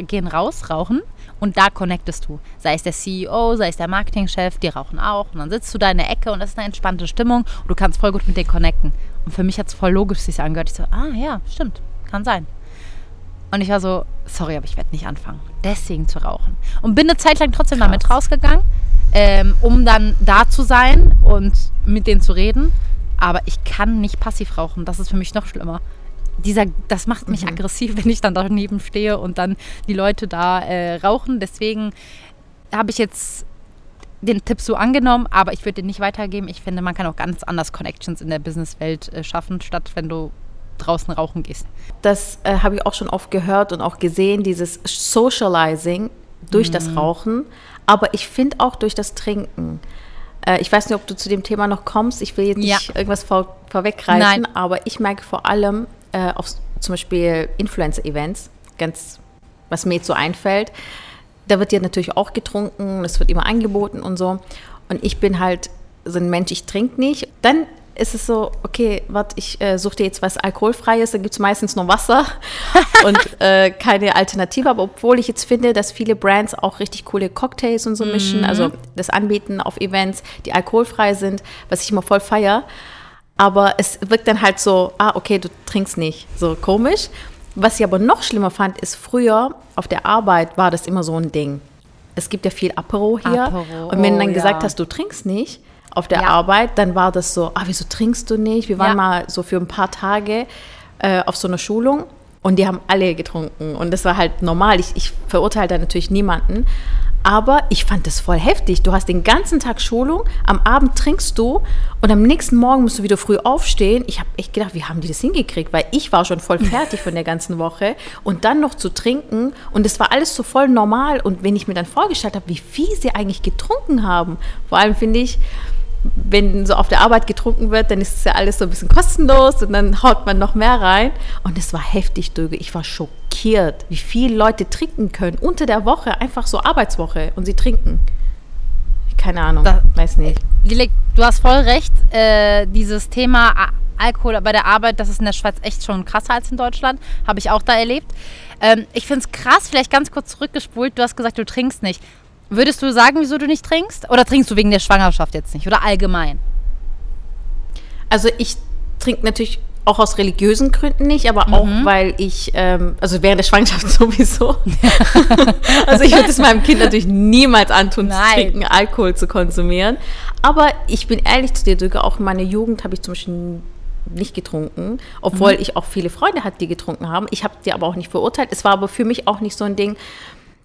gehen raus, rauchen und da connectest du. Sei es der CEO, sei es der Marketingchef, die rauchen auch. Und dann sitzt du da in der Ecke und das ist eine entspannte Stimmung und du kannst voll gut mit denen connecten. Und für mich hat es voll logisch sich angehört. Ich so, ah ja, stimmt, kann sein. Und ich war so, sorry, aber ich werde nicht anfangen, deswegen zu rauchen. Und bin eine Zeit lang trotzdem Krass. damit rausgegangen, ähm, um dann da zu sein und mit denen zu reden. Aber ich kann nicht passiv rauchen. Das ist für mich noch schlimmer dieser, das macht mich mhm. aggressiv, wenn ich dann daneben stehe und dann die Leute da äh, rauchen. Deswegen habe ich jetzt den Tipp so angenommen, aber ich würde den nicht weitergeben. Ich finde, man kann auch ganz anders Connections in der Businesswelt äh, schaffen, statt wenn du draußen rauchen gehst. Das äh, habe ich auch schon oft gehört und auch gesehen, dieses Socializing durch mhm. das Rauchen, aber ich finde auch durch das Trinken. Äh, ich weiß nicht, ob du zu dem Thema noch kommst. Ich will jetzt nicht ja. irgendwas vor, vorweggreifen, Nein. aber ich merke vor allem, äh, auf zum Beispiel Influencer-Events, ganz, was mir jetzt so einfällt. Da wird ja natürlich auch getrunken, es wird immer angeboten und so. Und ich bin halt so ein Mensch, ich trinke nicht. Dann ist es so, okay, warte, ich äh, suche dir jetzt was Alkoholfreies, da gibt es meistens nur Wasser und äh, keine Alternative. Aber obwohl ich jetzt finde, dass viele Brands auch richtig coole Cocktails und so mischen, mhm. also das anbieten auf Events, die alkoholfrei sind, was ich immer voll feiere. Aber es wirkt dann halt so, ah, okay, du trinkst nicht. So komisch. Was ich aber noch schlimmer fand, ist früher auf der Arbeit war das immer so ein Ding. Es gibt ja viel Apero hier. Apero, und wenn du dann oh, gesagt ja. hast, du trinkst nicht auf der ja. Arbeit, dann war das so, ah, wieso trinkst du nicht? Wir waren ja. mal so für ein paar Tage äh, auf so einer Schulung und die haben alle getrunken. Und das war halt normal. Ich, ich verurteile da natürlich niemanden. Aber ich fand das voll heftig. Du hast den ganzen Tag Schulung, am Abend trinkst du und am nächsten Morgen musst du wieder früh aufstehen. Ich habe echt gedacht, wie haben die das hingekriegt? Weil ich war schon voll fertig von der ganzen Woche und dann noch zu trinken und es war alles so voll normal. Und wenn ich mir dann vorgestellt habe, wie viel sie eigentlich getrunken haben, vor allem finde ich, wenn so auf der Arbeit getrunken wird, dann ist es ja alles so ein bisschen kostenlos und dann haut man noch mehr rein. Und es war heftig, Döge. Ich war schockiert, wie viele Leute trinken können unter der Woche, einfach so Arbeitswoche und sie trinken. Keine Ahnung, da, weiß nicht. Lilek, du hast voll recht. Äh, dieses Thema Alkohol bei der Arbeit, das ist in der Schweiz echt schon krasser als in Deutschland. Habe ich auch da erlebt. Ähm, ich finde es krass, vielleicht ganz kurz zurückgespult. Du hast gesagt, du trinkst nicht. Würdest du sagen, wieso du nicht trinkst? Oder trinkst du wegen der Schwangerschaft jetzt nicht? Oder allgemein? Also ich trinke natürlich auch aus religiösen Gründen nicht, aber mhm. auch weil ich, ähm, also während der Schwangerschaft sowieso. also ich würde es meinem Kind natürlich niemals antun, Nein. zu trinken, Alkohol zu konsumieren. Aber ich bin ehrlich zu dir, Dirk, auch in meiner Jugend habe ich zum Beispiel nicht getrunken, obwohl mhm. ich auch viele Freunde hatte, die getrunken haben. Ich habe die aber auch nicht verurteilt. Es war aber für mich auch nicht so ein Ding,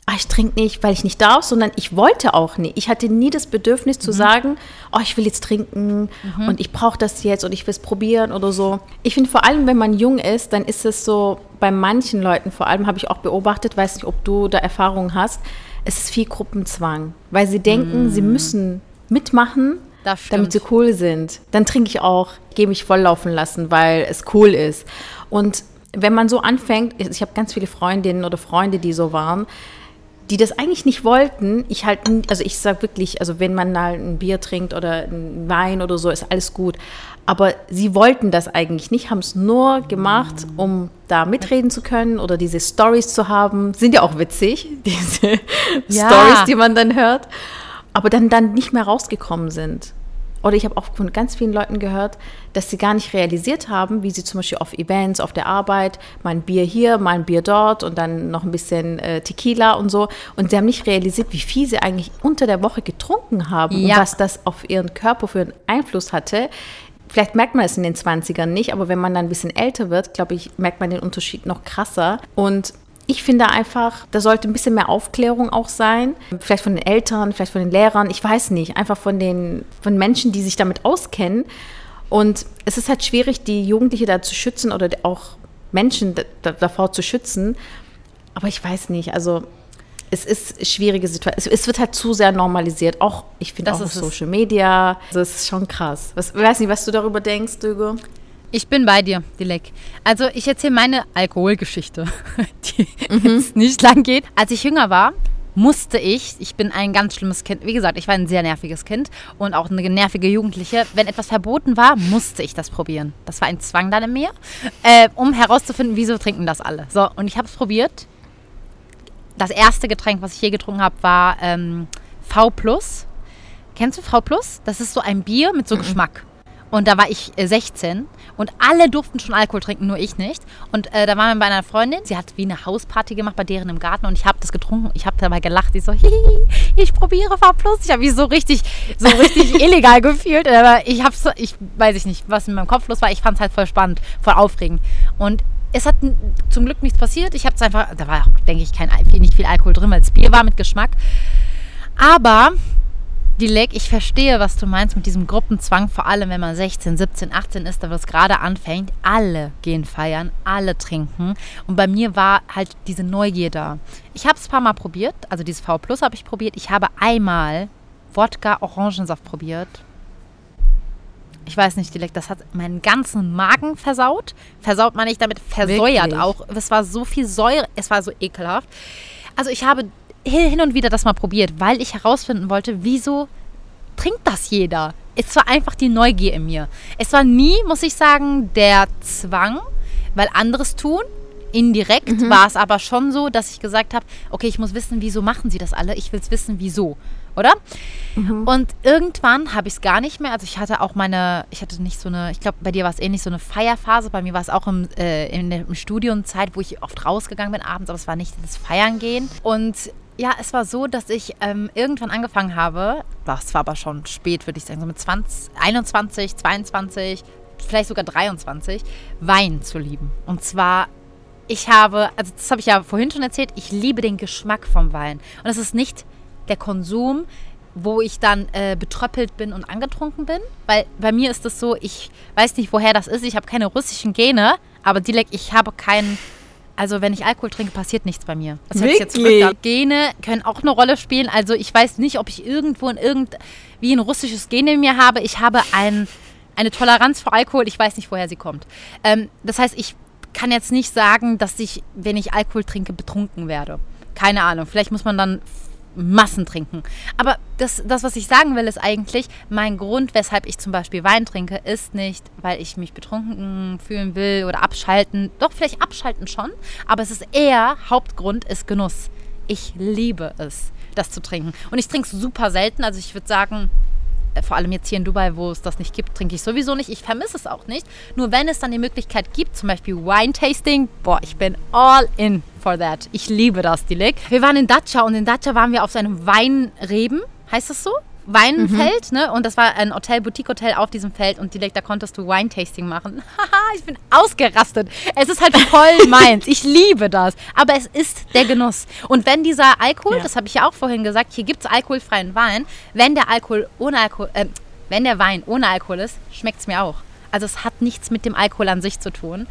ah, ich trinke nicht, weil ich nicht darf, sondern ich wollte auch nicht. Ich hatte nie das Bedürfnis zu mhm. sagen, oh, ich will jetzt trinken mhm. und ich brauche das jetzt und ich will es probieren oder so. Ich finde vor allem, wenn man jung ist, dann ist es so, bei manchen Leuten vor allem habe ich auch beobachtet, weiß nicht, ob du da Erfahrungen hast, es ist viel Gruppenzwang, weil sie denken, mhm. sie müssen mitmachen, damit sie cool sind. Dann trinke ich auch, gehe mich volllaufen lassen, weil es cool ist. Und wenn man so anfängt, ich habe ganz viele Freundinnen oder Freunde, die so waren, die das eigentlich nicht wollten. Ich halt, also ich sage wirklich, also wenn man mal ein Bier trinkt oder ein Wein oder so, ist alles gut. Aber sie wollten das eigentlich nicht, haben es nur gemacht, um da mitreden zu können oder diese Stories zu haben. Sind ja auch witzig, diese ja. Stories, die man dann hört. Aber dann, dann nicht mehr rausgekommen sind. Oder ich habe auch von ganz vielen Leuten gehört, dass sie gar nicht realisiert haben, wie sie zum Beispiel auf Events, auf der Arbeit, mal ein Bier hier, mal ein Bier dort und dann noch ein bisschen äh, Tequila und so. Und sie haben nicht realisiert, wie viel sie eigentlich unter der Woche getrunken haben ja. und was das auf ihren Körper für einen Einfluss hatte. Vielleicht merkt man es in den 20ern nicht, aber wenn man dann ein bisschen älter wird, glaube ich, merkt man den Unterschied noch krasser. Und ich finde einfach, da sollte ein bisschen mehr Aufklärung auch sein. Vielleicht von den Eltern, vielleicht von den Lehrern, ich weiß nicht. Einfach von den von Menschen, die sich damit auskennen. Und es ist halt schwierig, die Jugendliche da zu schützen oder auch Menschen davor zu schützen. Aber ich weiß nicht, also es ist eine schwierige Situation. Es, wird halt zu sehr normalisiert. Auch, ich finde auch auf Social Media. Also es ist schon krass. ich weiß nicht, was du darüber denkst, Dögo. Ich bin bei dir, Dilek. Also ich erzähle meine Alkoholgeschichte, die mhm. jetzt nicht lang geht. Als ich jünger war, musste ich, ich bin ein ganz schlimmes Kind, wie gesagt, ich war ein sehr nerviges Kind und auch eine nervige Jugendliche. Wenn etwas verboten war, musste ich das probieren. Das war ein Zwang dann in mir, äh, um herauszufinden, wieso trinken das alle. So, und ich habe es probiert. Das erste Getränk, was ich je getrunken habe, war ähm, V+. Kennst du V+? Das ist so ein Bier mit so mhm. Geschmack. Und da war ich 16 äh, und alle durften schon Alkohol trinken, nur ich nicht. Und äh, da waren wir bei einer Freundin, sie hat wie eine Hausparty gemacht bei deren im Garten und ich habe das getrunken. Ich habe dabei gelacht. Ich so, hihi, ich probiere V+. Ich habe mich so richtig, so richtig illegal gefühlt. Aber ich habe ich weiß ich nicht, was in meinem Kopf los war. Ich fand es halt voll spannend, voll aufregend. Und es hat zum Glück nichts passiert. Ich habe es einfach, da war, denke ich, kein, nicht viel Alkohol drin, weil es Bier war mit Geschmack. Aber Dilek, ich verstehe, was du meinst mit diesem Gruppenzwang, vor allem wenn man 16, 17, 18 ist, da es gerade anfängt. Alle gehen feiern, alle trinken. Und bei mir war halt diese Neugier da. Ich habe es ein paar Mal probiert, also dieses V Plus habe ich probiert. Ich habe einmal Wodka Orangensaft probiert. Ich weiß nicht, Dilek, das hat meinen ganzen Magen versaut. Versaut man nicht damit, versäuert Wirklich? auch. Es war so viel Säure, es war so ekelhaft. Also ich habe hin und wieder das mal probiert, weil ich herausfinden wollte, wieso trinkt das jeder? Es war einfach die Neugier in mir. Es war nie, muss ich sagen, der Zwang, weil anderes tun. Indirekt mhm. war es aber schon so, dass ich gesagt habe, okay, ich muss wissen, wieso machen sie das alle? Ich will es wissen, wieso, oder? Mhm. Und irgendwann habe ich es gar nicht mehr. Also ich hatte auch meine, ich hatte nicht so eine, ich glaube, bei dir war es ähnlich so eine Feierphase. Bei mir war es auch im, äh, in der Studienzeit, wo ich oft rausgegangen bin abends, aber es war nicht das Feiern gehen. Und ja, es war so, dass ich ähm, irgendwann angefangen habe, das war aber schon spät, würde ich sagen, so mit 20, 21, 22, vielleicht sogar 23, Wein zu lieben. Und zwar, ich habe, also das habe ich ja vorhin schon erzählt, ich liebe den Geschmack vom Wein. Und es ist nicht der Konsum, wo ich dann äh, betröppelt bin und angetrunken bin. Weil bei mir ist es so, ich weiß nicht, woher das ist. Ich habe keine russischen Gene, aber Dilek, ich habe keinen also wenn ich Alkohol trinke, passiert nichts bei mir. Das Wirklich? Jetzt verrückt. Gene können auch eine Rolle spielen. Also ich weiß nicht, ob ich irgendwo in irgend wie ein russisches Gen in mir habe. Ich habe ein, eine Toleranz vor Alkohol. Ich weiß nicht, woher sie kommt. Ähm, das heißt, ich kann jetzt nicht sagen, dass ich, wenn ich Alkohol trinke, betrunken werde. Keine Ahnung. Vielleicht muss man dann Massen trinken. Aber das, das, was ich sagen will, ist eigentlich, mein Grund, weshalb ich zum Beispiel Wein trinke, ist nicht, weil ich mich betrunken fühlen will oder abschalten. Doch, vielleicht abschalten schon. Aber es ist eher, Hauptgrund ist Genuss. Ich liebe es, das zu trinken. Und ich trinke es super selten. Also ich würde sagen, äh, vor allem jetzt hier in Dubai, wo es das nicht gibt, trinke ich sowieso nicht. Ich vermisse es auch nicht. Nur wenn es dann die Möglichkeit gibt, zum Beispiel Wine-Tasting, boah, ich bin all in for that. Ich liebe das, Dilek. Wir waren in Dacia und in Dacia waren wir auf so einem Weinreben, heißt das so? Weinfeld, mhm. ne? Und das war ein Hotel, Boutique-Hotel auf diesem Feld und direkt da konntest du Wine-Tasting machen. Haha, ich bin ausgerastet. Es ist halt voll meins. Ich liebe das. Aber es ist der Genuss. Und wenn dieser Alkohol, ja. das habe ich ja auch vorhin gesagt, hier gibt es alkoholfreien Wein, wenn der Alkohol ohne Alkohol, äh, wenn der Wein ohne Alkohol ist, schmeckt es mir auch. Also es hat nichts mit dem Alkohol an sich zu tun.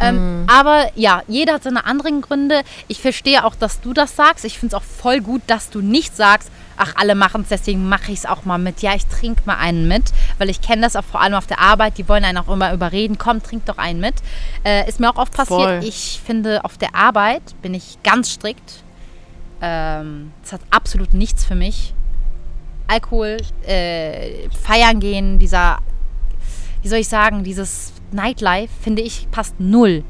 Ähm, mm. Aber ja, jeder hat seine anderen Gründe. Ich verstehe auch, dass du das sagst. Ich finde es auch voll gut, dass du nicht sagst, ach, alle machen es, deswegen mache ich es auch mal mit. Ja, ich trinke mal einen mit, weil ich kenne das auch vor allem auf der Arbeit. Die wollen einen auch immer überreden, komm, trink doch einen mit. Äh, ist mir auch oft passiert. Voll. Ich finde, auf der Arbeit bin ich ganz strikt. Ähm, hat absolut nichts für mich. Alkohol, äh, feiern gehen, dieser wie soll ich sagen, dieses Nightlife, finde ich, passt null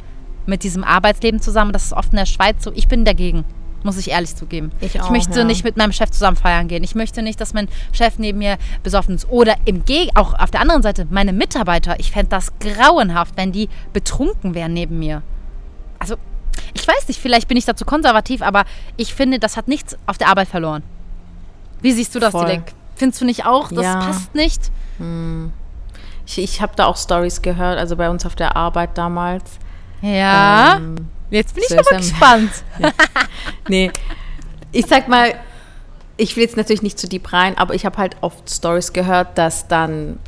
mit diesem Arbeitsleben zusammen. Das ist oft in der Schweiz so. Ich bin dagegen muss ich ehrlich zugeben. Ich, auch, ich möchte ja. nicht mit meinem Chef zusammen feiern gehen. Ich möchte nicht, dass mein Chef neben mir besoffen ist. Oder im Geg auch auf der anderen Seite, meine Mitarbeiter. Ich fände das grauenhaft, wenn die betrunken wären neben mir. Also, ich weiß nicht, vielleicht bin ich dazu konservativ, aber ich finde, das hat nichts auf der Arbeit verloren. Wie siehst du das, Dilek? Findest du nicht auch? Das ja. passt nicht? Hm. Ich, ich habe da auch Stories gehört, also bei uns auf der Arbeit damals. Ja. Ähm, Jetzt bin ich aber gespannt. ja. Nee. Ich sag mal, ich will jetzt natürlich nicht zu deep rein, aber ich habe halt oft Stories gehört, dass dann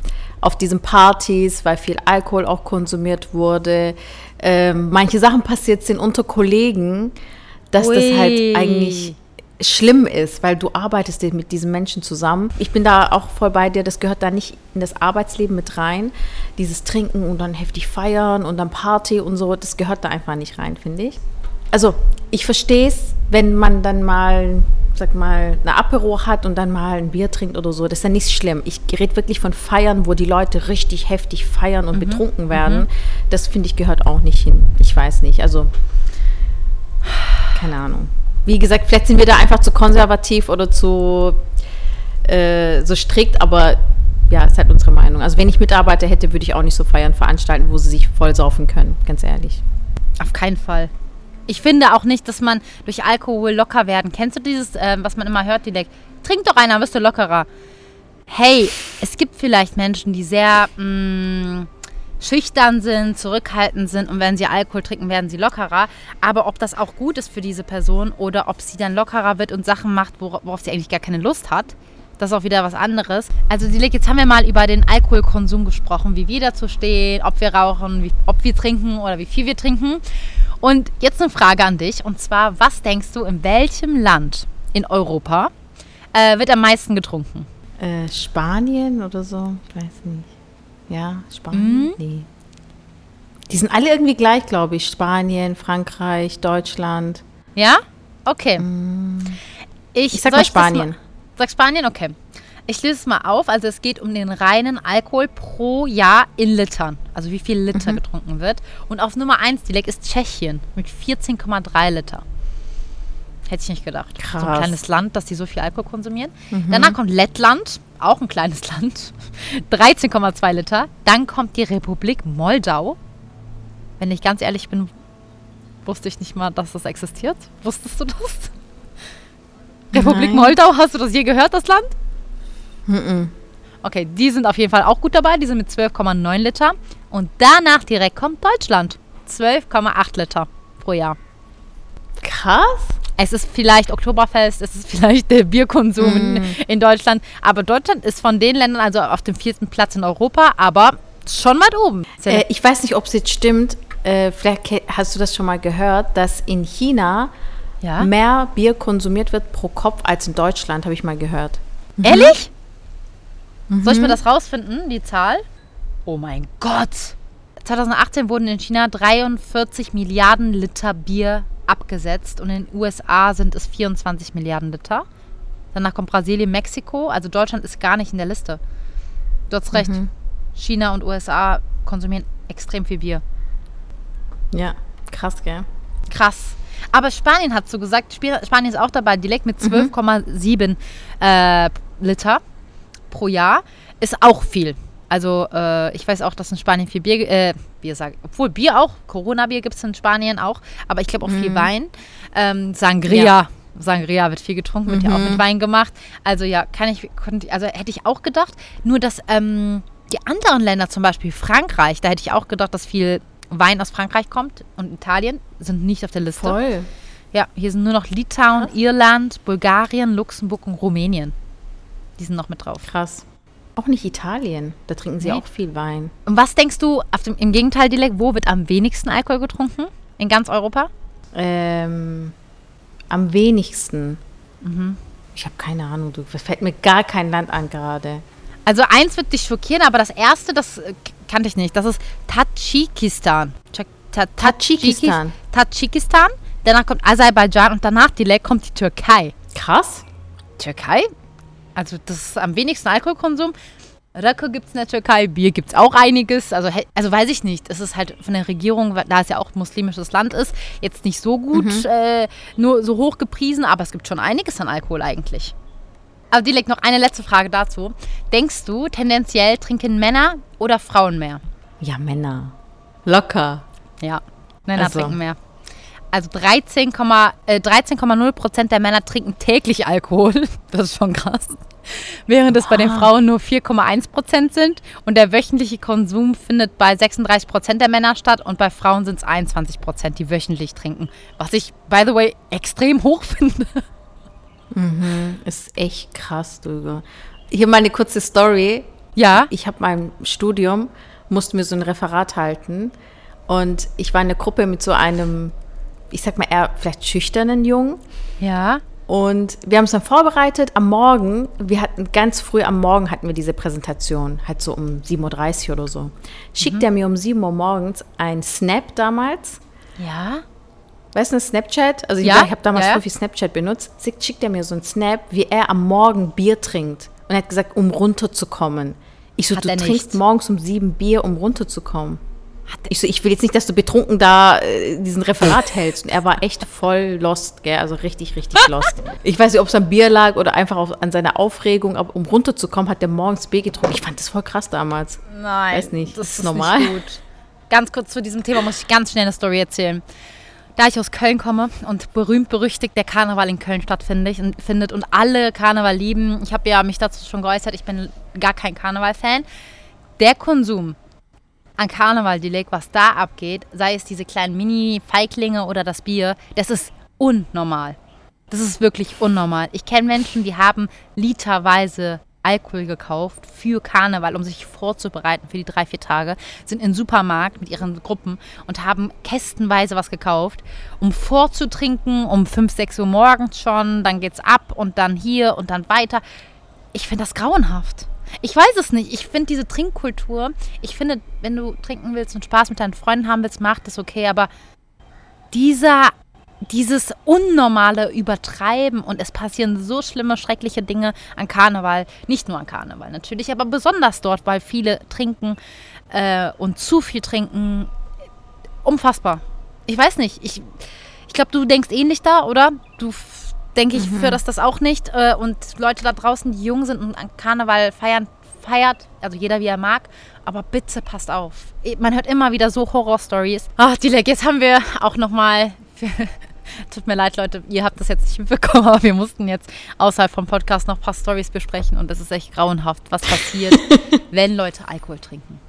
auf diesen Partys, weil viel Alkohol auch konsumiert wurde, ähm, manche Sachen passiert sind unter Kollegen, dass Ui. das halt eigentlich schlimm ist, weil du arbeitest mit diesen Menschen zusammen. Ich bin da auch voll bei dir, das gehört da nicht in das Arbeitsleben mit rein. Dieses Trinken und dann heftig feiern und dann Party und so, das gehört da einfach nicht rein, finde ich. Also, ich verstehe es, wenn man dann mal, sag mal, eine Apero hat und dann mal ein Bier trinkt oder so, das ist ja nicht schlimm. Ich rede wirklich von Feiern, wo die Leute richtig heftig feiern und mhm. betrunken werden. Mhm. Das finde ich gehört auch nicht hin. Ich weiß nicht, also keine Ahnung wie gesagt, vielleicht sind wir da einfach zu konservativ oder zu äh, so strikt, aber ja, ist halt unsere Meinung. Also wenn ich Mitarbeiter hätte, würde ich auch nicht so Feiern veranstalten, wo sie sich voll saufen können, ganz ehrlich. Auf keinen Fall. Ich finde auch nicht, dass man durch Alkohol locker werden. Kennst du dieses, äh, was man immer hört, die direkt, trink doch einer, wirst du lockerer. Hey, es gibt vielleicht Menschen, die sehr mh, mm, schüchtern sind, zurückhaltend sind und wenn sie Alkohol trinken, werden sie lockerer. Aber ob das auch gut ist für diese Person oder ob sie dann lockerer wird und Sachen macht, worauf sie eigentlich gar keine Lust hat, das ist auch wieder was anderes. Also Dilek, jetzt haben wir mal über den Alkoholkonsum gesprochen, wie wir dazu stehen, ob wir rauchen, wie, ob wir trinken oder wie viel wir trinken. Und jetzt eine Frage an dich und zwar, was denkst du, in welchem Land in Europa äh, wird am meisten getrunken? Äh, Spanien oder so, ich weiß nicht. Ja, Spanien? Mhm. Nee. Die sind alle irgendwie gleich, glaube ich. Spanien, Frankreich, Deutschland. Ja? Okay. Mhm. Ich, ich sag mal Spanien. Mal, sag Spanien? Okay. Ich lese es mal auf. Also es geht um den reinen Alkohol pro Jahr in Litern. Also wie viel Liter mhm. getrunken wird. Und auf Nummer 1 direkt ist Tschechien mit 14,3 Liter. Hätte ich nicht gedacht. Krass. So ein kleines Land, dass die so viel Alkohol konsumieren. Mhm. Danach kommt Lettland, auch ein kleines Land. 13,2 Liter. Dann kommt die Republik Moldau. Wenn ich ganz ehrlich bin, wusste ich nicht mal, dass das existiert. Wusstest du das? Nein. Republik Moldau, hast du das je gehört, das Land? Mhm. Okay, die sind auf jeden Fall auch gut dabei. Die sind mit 12,9 Liter. Und danach direkt kommt Deutschland. 12,8 Liter pro Jahr. Krass. Es ist vielleicht Oktoberfest, es ist vielleicht der Bierkonsum mm. in, in, Deutschland. Aber Deutschland ist von den Ländern also auf dem vierten Platz in Europa, aber schon weit oben. Äh, ich weiß nicht, ob es jetzt stimmt. Äh, vielleicht hast du das schon mal gehört, dass in China ja? mehr Bier konsumiert wird pro Kopf als in Deutschland, habe ich mal gehört. Mhm. Ehrlich? Mhm. Soll ich mir das rausfinden, die Zahl? Oh mein Gott! 2018 wurden in China 43 Milliarden Liter Bier abgesetzt und in den USA sind es 24 Milliarden Liter. Danach kommt Brasilien, Mexiko. Also Deutschland ist gar nicht in der Liste. Du hast recht. Mhm. China und USA konsumieren extrem viel Bier. Ja, krass, gell? Krass. Aber Spanien hat so gesagt, Spanien ist auch dabei, direkt mit 12,7 mhm. äh, Liter pro Jahr. Ist auch viel. Also äh, ich weiß auch, dass in Spanien viel Bier, äh, Bier sag, obwohl Bier auch, Corona-Bier gibt es in Spanien auch, aber ich glaube auch mhm. viel Wein. Ähm, Sangria. Ja. Sangria wird viel getrunken, wird mhm. ja auch mit mhm. Wein gemacht. Also ja, kann ich, also hätte ich auch gedacht. Nur dass ähm, die anderen Länder, zum Beispiel Frankreich, da hätte ich auch gedacht, dass viel Wein aus Frankreich kommt und Italien sind nicht auf der Liste. Voll. Ja, hier sind nur noch Litauen, Irland, Bulgarien, Luxemburg und Rumänien. Die sind noch mit drauf. Krass. Auch nicht Italien. Da trinken sie nee. auch viel Wein. Und was denkst du, dem, im Gegenteil, Dilek, wo wird am wenigsten Alkohol getrunken? In ganz Europa? Ähm, am wenigsten. Mhm. Ich habe keine Ahnung, du. Fällt mir gar kein Land an gerade. Also eins wird dich schockieren, aber das erste, das äh, kannte ich nicht. Das ist Tadschikistan. Tadschikistan. Tadschikistan. Danach kommt Aserbaidschan und danach Dilek kommt die Türkei. Krass. Türkei? Also das ist am wenigsten Alkoholkonsum. Rakı gibt es in der Türkei, Bier gibt es auch einiges. Also, also weiß ich nicht. Es ist halt von der Regierung, da es ja auch ein muslimisches Land ist, jetzt nicht so gut, mhm. äh, nur so hoch gepriesen, aber es gibt schon einiges an Alkohol eigentlich. Aber Dilek, noch eine letzte Frage dazu. Denkst du, tendenziell trinken Männer oder Frauen mehr? Ja, Männer. Locker. Ja, Männer also. trinken mehr. Also 13,0 äh, 13 Prozent der Männer trinken täglich Alkohol. Das ist schon krass. Während es bei den Frauen nur 4,1 Prozent sind. Und der wöchentliche Konsum findet bei 36 Prozent der Männer statt und bei Frauen sind es 21 Prozent, die wöchentlich trinken. Was ich, by the way, extrem hoch finde. Mhm, ist echt krass, du. Hier mal eine kurze Story. Ja. Ich habe mein Studium, musste mir so ein Referat halten. Und ich war in der Gruppe mit so einem, ich sag mal eher vielleicht schüchternen Jungen. Ja. Und wir haben es dann vorbereitet am Morgen. Wir hatten ganz früh am Morgen hatten wir diese Präsentation, halt so um 7.30 Uhr oder so. Schickt mhm. er mir um 7 Uhr morgens ein Snap damals. Ja. Weißt du, Snapchat? Also ja, ich habe damals ja, ja. viel Snapchat benutzt. Schickt er mir so ein Snap, wie er am Morgen Bier trinkt. Und er hat gesagt, um runterzukommen. Ich so, Hat du trinkst nicht. morgens um sieben Bier, um runterzukommen. Ich so, ich will jetzt nicht, dass du betrunken da äh, diesen Referat hältst. Und er war echt voll lost, gell? Also richtig, richtig lost. Ich weiß nicht, ob es am Bier lag oder einfach auf, an seiner Aufregung, aber um runterzukommen, hat der morgens Bier getrunken. Ich fand das voll krass damals. Nein. Weiß nicht. Das, ist, ist normal. Ganz kurz zu diesem Thema muss ich ganz schnell eine Story erzählen da ich aus Köln komme und berühmt berüchtigt der Karneval in Köln stattfindet und alle Karneval lieben, ich habe ja mich dazu schon geäußert, ich bin gar kein Karneval-Fan. Der Konsum an Karneval, die Lake, was da abgeht, sei es diese kleinen Mini-Feiglinge oder das Bier, das ist unnormal. Das ist wirklich unnormal. Ich kenne Menschen, die haben literweise Alkohol gekauft für Karneval, um sich vorzubereiten für die drei, vier Tage, sind in den Supermarkt mit ihren Gruppen und haben kästenweise was gekauft, um vorzutrinken, um 5, 6 Uhr morgens schon, dann geht's ab und dann hier und dann weiter. Ich finde das grauenhaft. Ich weiß es nicht. Ich finde diese Trinkkultur, ich finde, wenn du trinken willst und Spaß mit deinen Freunden haben willst, macht das okay, aber dieser dieses unnormale Übertreiben und es passieren so schlimme, schreckliche Dinge an Karneval. Nicht nur an Karneval natürlich, aber besonders dort, weil viele trinken äh, und zu viel trinken. Unfassbar. Ich weiß nicht. Ich, ich glaube, du denkst ähnlich da, oder? Du denke ich, mhm. für das das auch nicht. Äh, und Leute da draußen, die jung sind und an Karneval feiern, feiert, also jeder wie er mag, aber bitte passt auf. Man hört immer wieder so Horror-Stories. Ach, Dilek, jetzt haben wir auch nochmal Tut mir leid, Leute, ihr habt das jetzt nicht mitbekommen, aber wir mussten jetzt außerhalb vom Podcast noch ein paar Stories besprechen und es ist echt grauenhaft, was passiert, wenn Leute Alkohol trinken.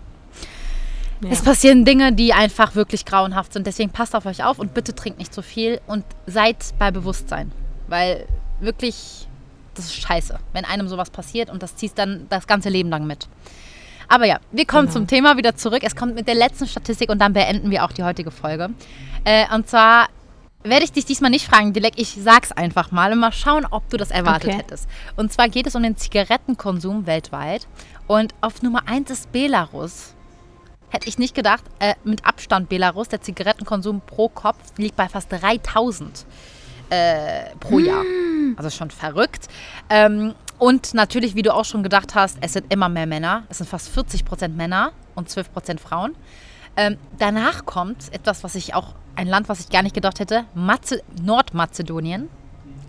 Ja. Es passieren Dinge, die einfach wirklich grauenhaft sind. Deswegen passt auf euch auf und bitte trinkt nicht zu viel und seid bei Bewusstsein. Weil wirklich, das ist scheiße, wenn einem sowas passiert und das zieht dann das ganze Leben lang mit. Aber ja, wir kommen genau. zum Thema wieder zurück. Es kommt mit der letzten Statistik und dann beenden wir auch die heutige Folge. Äh, und zwar werde ich dich diesmal nicht fragen, Dilek. Ich sag's einfach mal und mal schauen, ob du das erwartet okay. hättest. Und zwar geht es um den Zigarettenkonsum weltweit. Und auf Nummer 1 ist Belarus. Hätte ich nicht gedacht. Äh, mit Abstand Belarus. Der Zigarettenkonsum pro Kopf liegt bei fast 3000 äh, pro Jahr. Mm. Also schon verrückt. Ähm, und natürlich, wie du auch schon gedacht hast, es sind immer mehr Männer. Es sind fast 40 Prozent Männer und 12 Prozent Frauen. Ähm, danach kommt etwas, was ich auch, ein Land, was ich gar nicht gedacht hätte, Maze Nordmazedonien.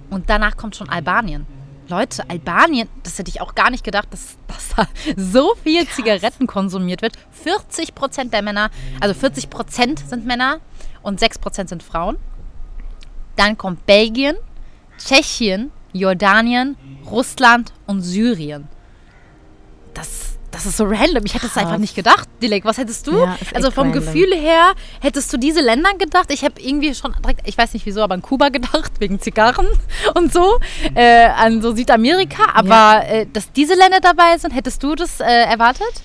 Und danach kommt schon Albanien. Leute, Albanien, das hätte ich auch gar nicht gedacht, dass, dass da so viel Krass. Zigaretten konsumiert wird. 40 Prozent der Männer, also 40 Prozent sind Männer und 6 Prozent sind Frauen. Dann kommt Belgien, Tschechien, Jordanien, Russland und Syrien. Das das ist so random. Ich hätte es einfach nicht gedacht. Dilek, was hättest du? Ja, also vom random. Gefühl her, hättest du diese Länder gedacht? Ich habe irgendwie schon direkt, ich weiß nicht wieso, aber an Kuba gedacht, wegen Zigarren und so. Äh, an so Südamerika. Aber ja. äh, dass diese Länder dabei sind, hättest du das äh, erwartet?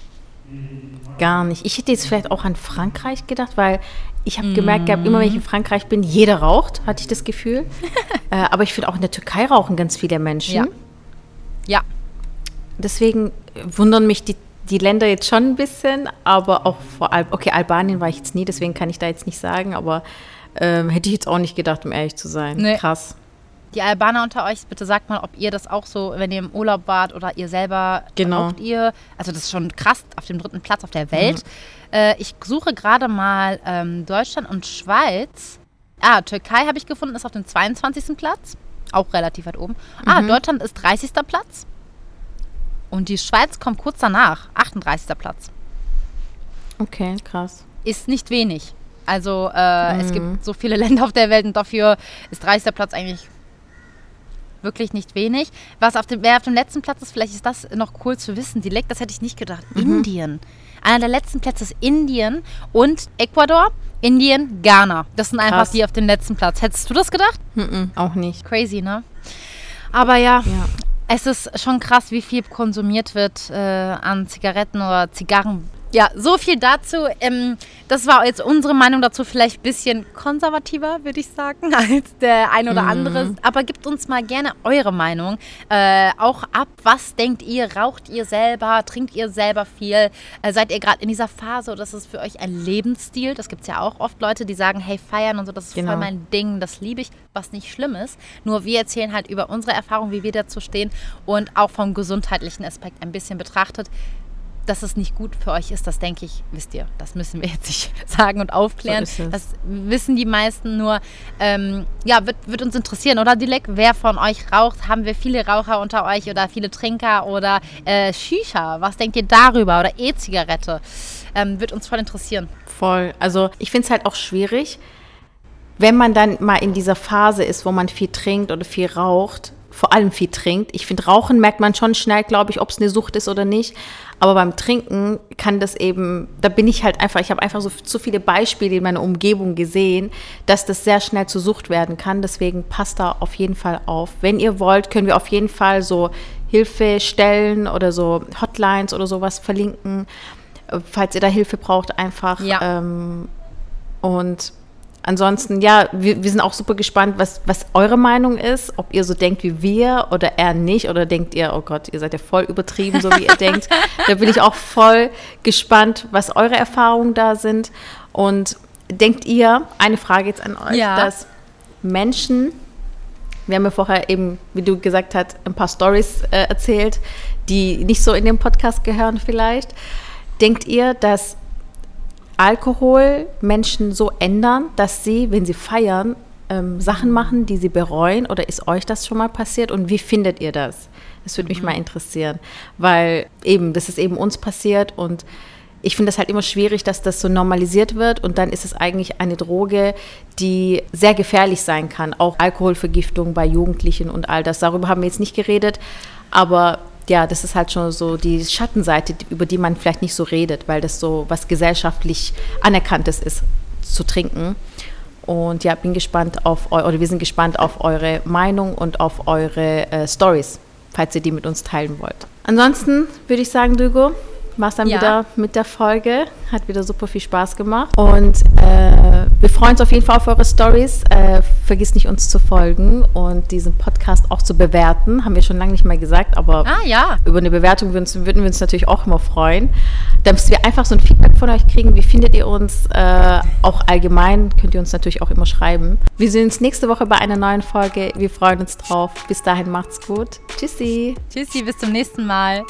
Gar nicht. Ich hätte jetzt vielleicht auch an Frankreich gedacht, weil ich habe mm. gemerkt, gehabt, immer wenn ich in Frankreich bin, jeder raucht, hatte ich das Gefühl. Äh, aber ich finde auch in der Türkei rauchen ganz viele Menschen. Ja. ja. Deswegen wundern mich die, die Länder jetzt schon ein bisschen, aber auch vor allem, okay, Albanien war ich jetzt nie, deswegen kann ich da jetzt nicht sagen, aber ähm, hätte ich jetzt auch nicht gedacht, um ehrlich zu sein. Nee. Krass. die Albaner unter euch, bitte sagt mal, ob ihr das auch so, wenn ihr im Urlaub wart oder ihr selber genau. ihr. Also das ist schon krass, auf dem dritten Platz auf der Welt. Mhm. Äh, ich suche gerade mal ähm, Deutschland und Schweiz. Ah, Türkei habe ich gefunden, ist auf dem 22. Platz. Auch relativ weit oben. Ah, mhm. Deutschland ist 30. Platz. Und die Schweiz kommt kurz danach, 38. Platz. Okay, krass. Ist nicht wenig. Also äh, mhm. es gibt so viele Länder auf der Welt und dafür ist 30. Platz eigentlich wirklich nicht wenig. Was auf dem, wer auf dem letzten Platz ist, vielleicht ist das noch cool zu wissen. Die das hätte ich nicht gedacht. Mhm. Indien. Einer der letzten Plätze ist Indien und Ecuador. Indien, Ghana. Das sind einfach Krass. die auf dem letzten Platz. Hättest du das gedacht? Mhm, auch nicht. Crazy, ne? Aber ja, ja, es ist schon krass, wie viel konsumiert wird äh, an Zigaretten oder Zigarren ja, so viel dazu. Ähm, das war jetzt unsere Meinung dazu, vielleicht ein bisschen konservativer, würde ich sagen, als der ein oder mhm. andere. Aber gebt uns mal gerne eure Meinung äh, auch ab. Was denkt ihr? Raucht ihr selber? Trinkt ihr selber viel? Äh, seid ihr gerade in dieser Phase oder ist es für euch ein Lebensstil? Das gibt es ja auch oft Leute, die sagen, hey, feiern und so, das ist genau. voll mein Ding, das liebe ich, was nicht schlimm ist. Nur wir erzählen halt über unsere Erfahrung, wie wir dazu stehen und auch vom gesundheitlichen Aspekt ein bisschen betrachtet dass es nicht gut für euch ist, das denke ich, wisst ihr. Das müssen wir jetzt nicht sagen und aufklären. So das wissen die meisten nur. Ähm, ja, wird, wird uns interessieren, oder Dilek? Wer von euch raucht? Haben wir viele Raucher unter euch oder viele Trinker oder äh, Shisha? Was denkt ihr darüber? Oder E-Zigarette? Ähm, wird uns voll interessieren. Voll. Also ich finde es halt auch schwierig, wenn man dann mal in dieser Phase ist, wo man viel trinkt oder viel raucht, vor allem viel trinkt. Ich finde, Rauchen merkt man schon schnell, glaube ich, ob es eine Sucht ist oder nicht. Aber beim Trinken kann das eben, da bin ich halt einfach, ich habe einfach so, so viele Beispiele in meiner Umgebung gesehen, dass das sehr schnell zur Sucht werden kann. Deswegen passt da auf jeden Fall auf. Wenn ihr wollt, können wir auf jeden Fall so Hilfestellen oder so Hotlines oder sowas verlinken, falls ihr da Hilfe braucht, einfach. Ja. Ähm, und ansonsten, ja, wir, wir, sind auch super gespannt, was, was eure Meinung ist, ob ihr so denkt wie wir oder eher nicht oder denkt ihr, oh Gott, ihr seid ja voll übertrieben, so wie ihr denkt. Da bin ich auch voll gespannt, was eure Erfahrungen da sind. Und denkt ihr, eine Frage jetzt an euch, ja. dass Menschen, wir haben ja vorher eben, wie du gesagt hast, ein paar Stories äh, erzählt, die nicht so in den Podcast gehören vielleicht. Denkt ihr, dass Alkohol Menschen so ändern, dass sie, wenn sie feiern, ähm, Sachen machen, die sie bereuen? Oder ist euch das schon mal passiert? Und wie findet ihr das? Das würde mich mhm. mal interessieren, weil eben, das ist eben uns passiert und ich finde es halt immer schwierig, dass das so normalisiert wird und dann ist es eigentlich eine Droge, die sehr gefährlich sein kann. Auch Alkoholvergiftung bei Jugendlichen und all das. Darüber haben wir jetzt nicht geredet, aber ja, das ist halt schon so die Schattenseite, über die man vielleicht nicht so redet, weil das so was gesellschaftlich anerkanntes ist, zu trinken. Und ja, bin gespannt auf oder wir sind gespannt auf eure Meinung und auf eure äh, Stories, falls ihr die mit uns teilen wollt. Ansonsten würde ich sagen, Dugo, war es dann ja. wieder mit der Folge. Hat wieder super viel Spaß gemacht. Und äh, wir freuen uns auf jeden Fall auf eure Stories. Äh, vergiss nicht, uns zu folgen und diesen Podcast auch zu bewerten. Haben wir schon lange nicht mehr gesagt, aber ah, ja. über eine Bewertung würden, würden, wir uns natürlich auch immer freuen. Damit wir einfach so ein Feedback von euch kriegen. Wie findet ihr uns? Äh, auch allgemein könnt ihr uns natürlich auch immer schreiben. Wir sehen uns nächste Woche bei einer neuen Folge. Wir freuen uns drauf. Bis dahin macht's gut. Tschüssi. Tschüssi, bis zum nächsten Mal.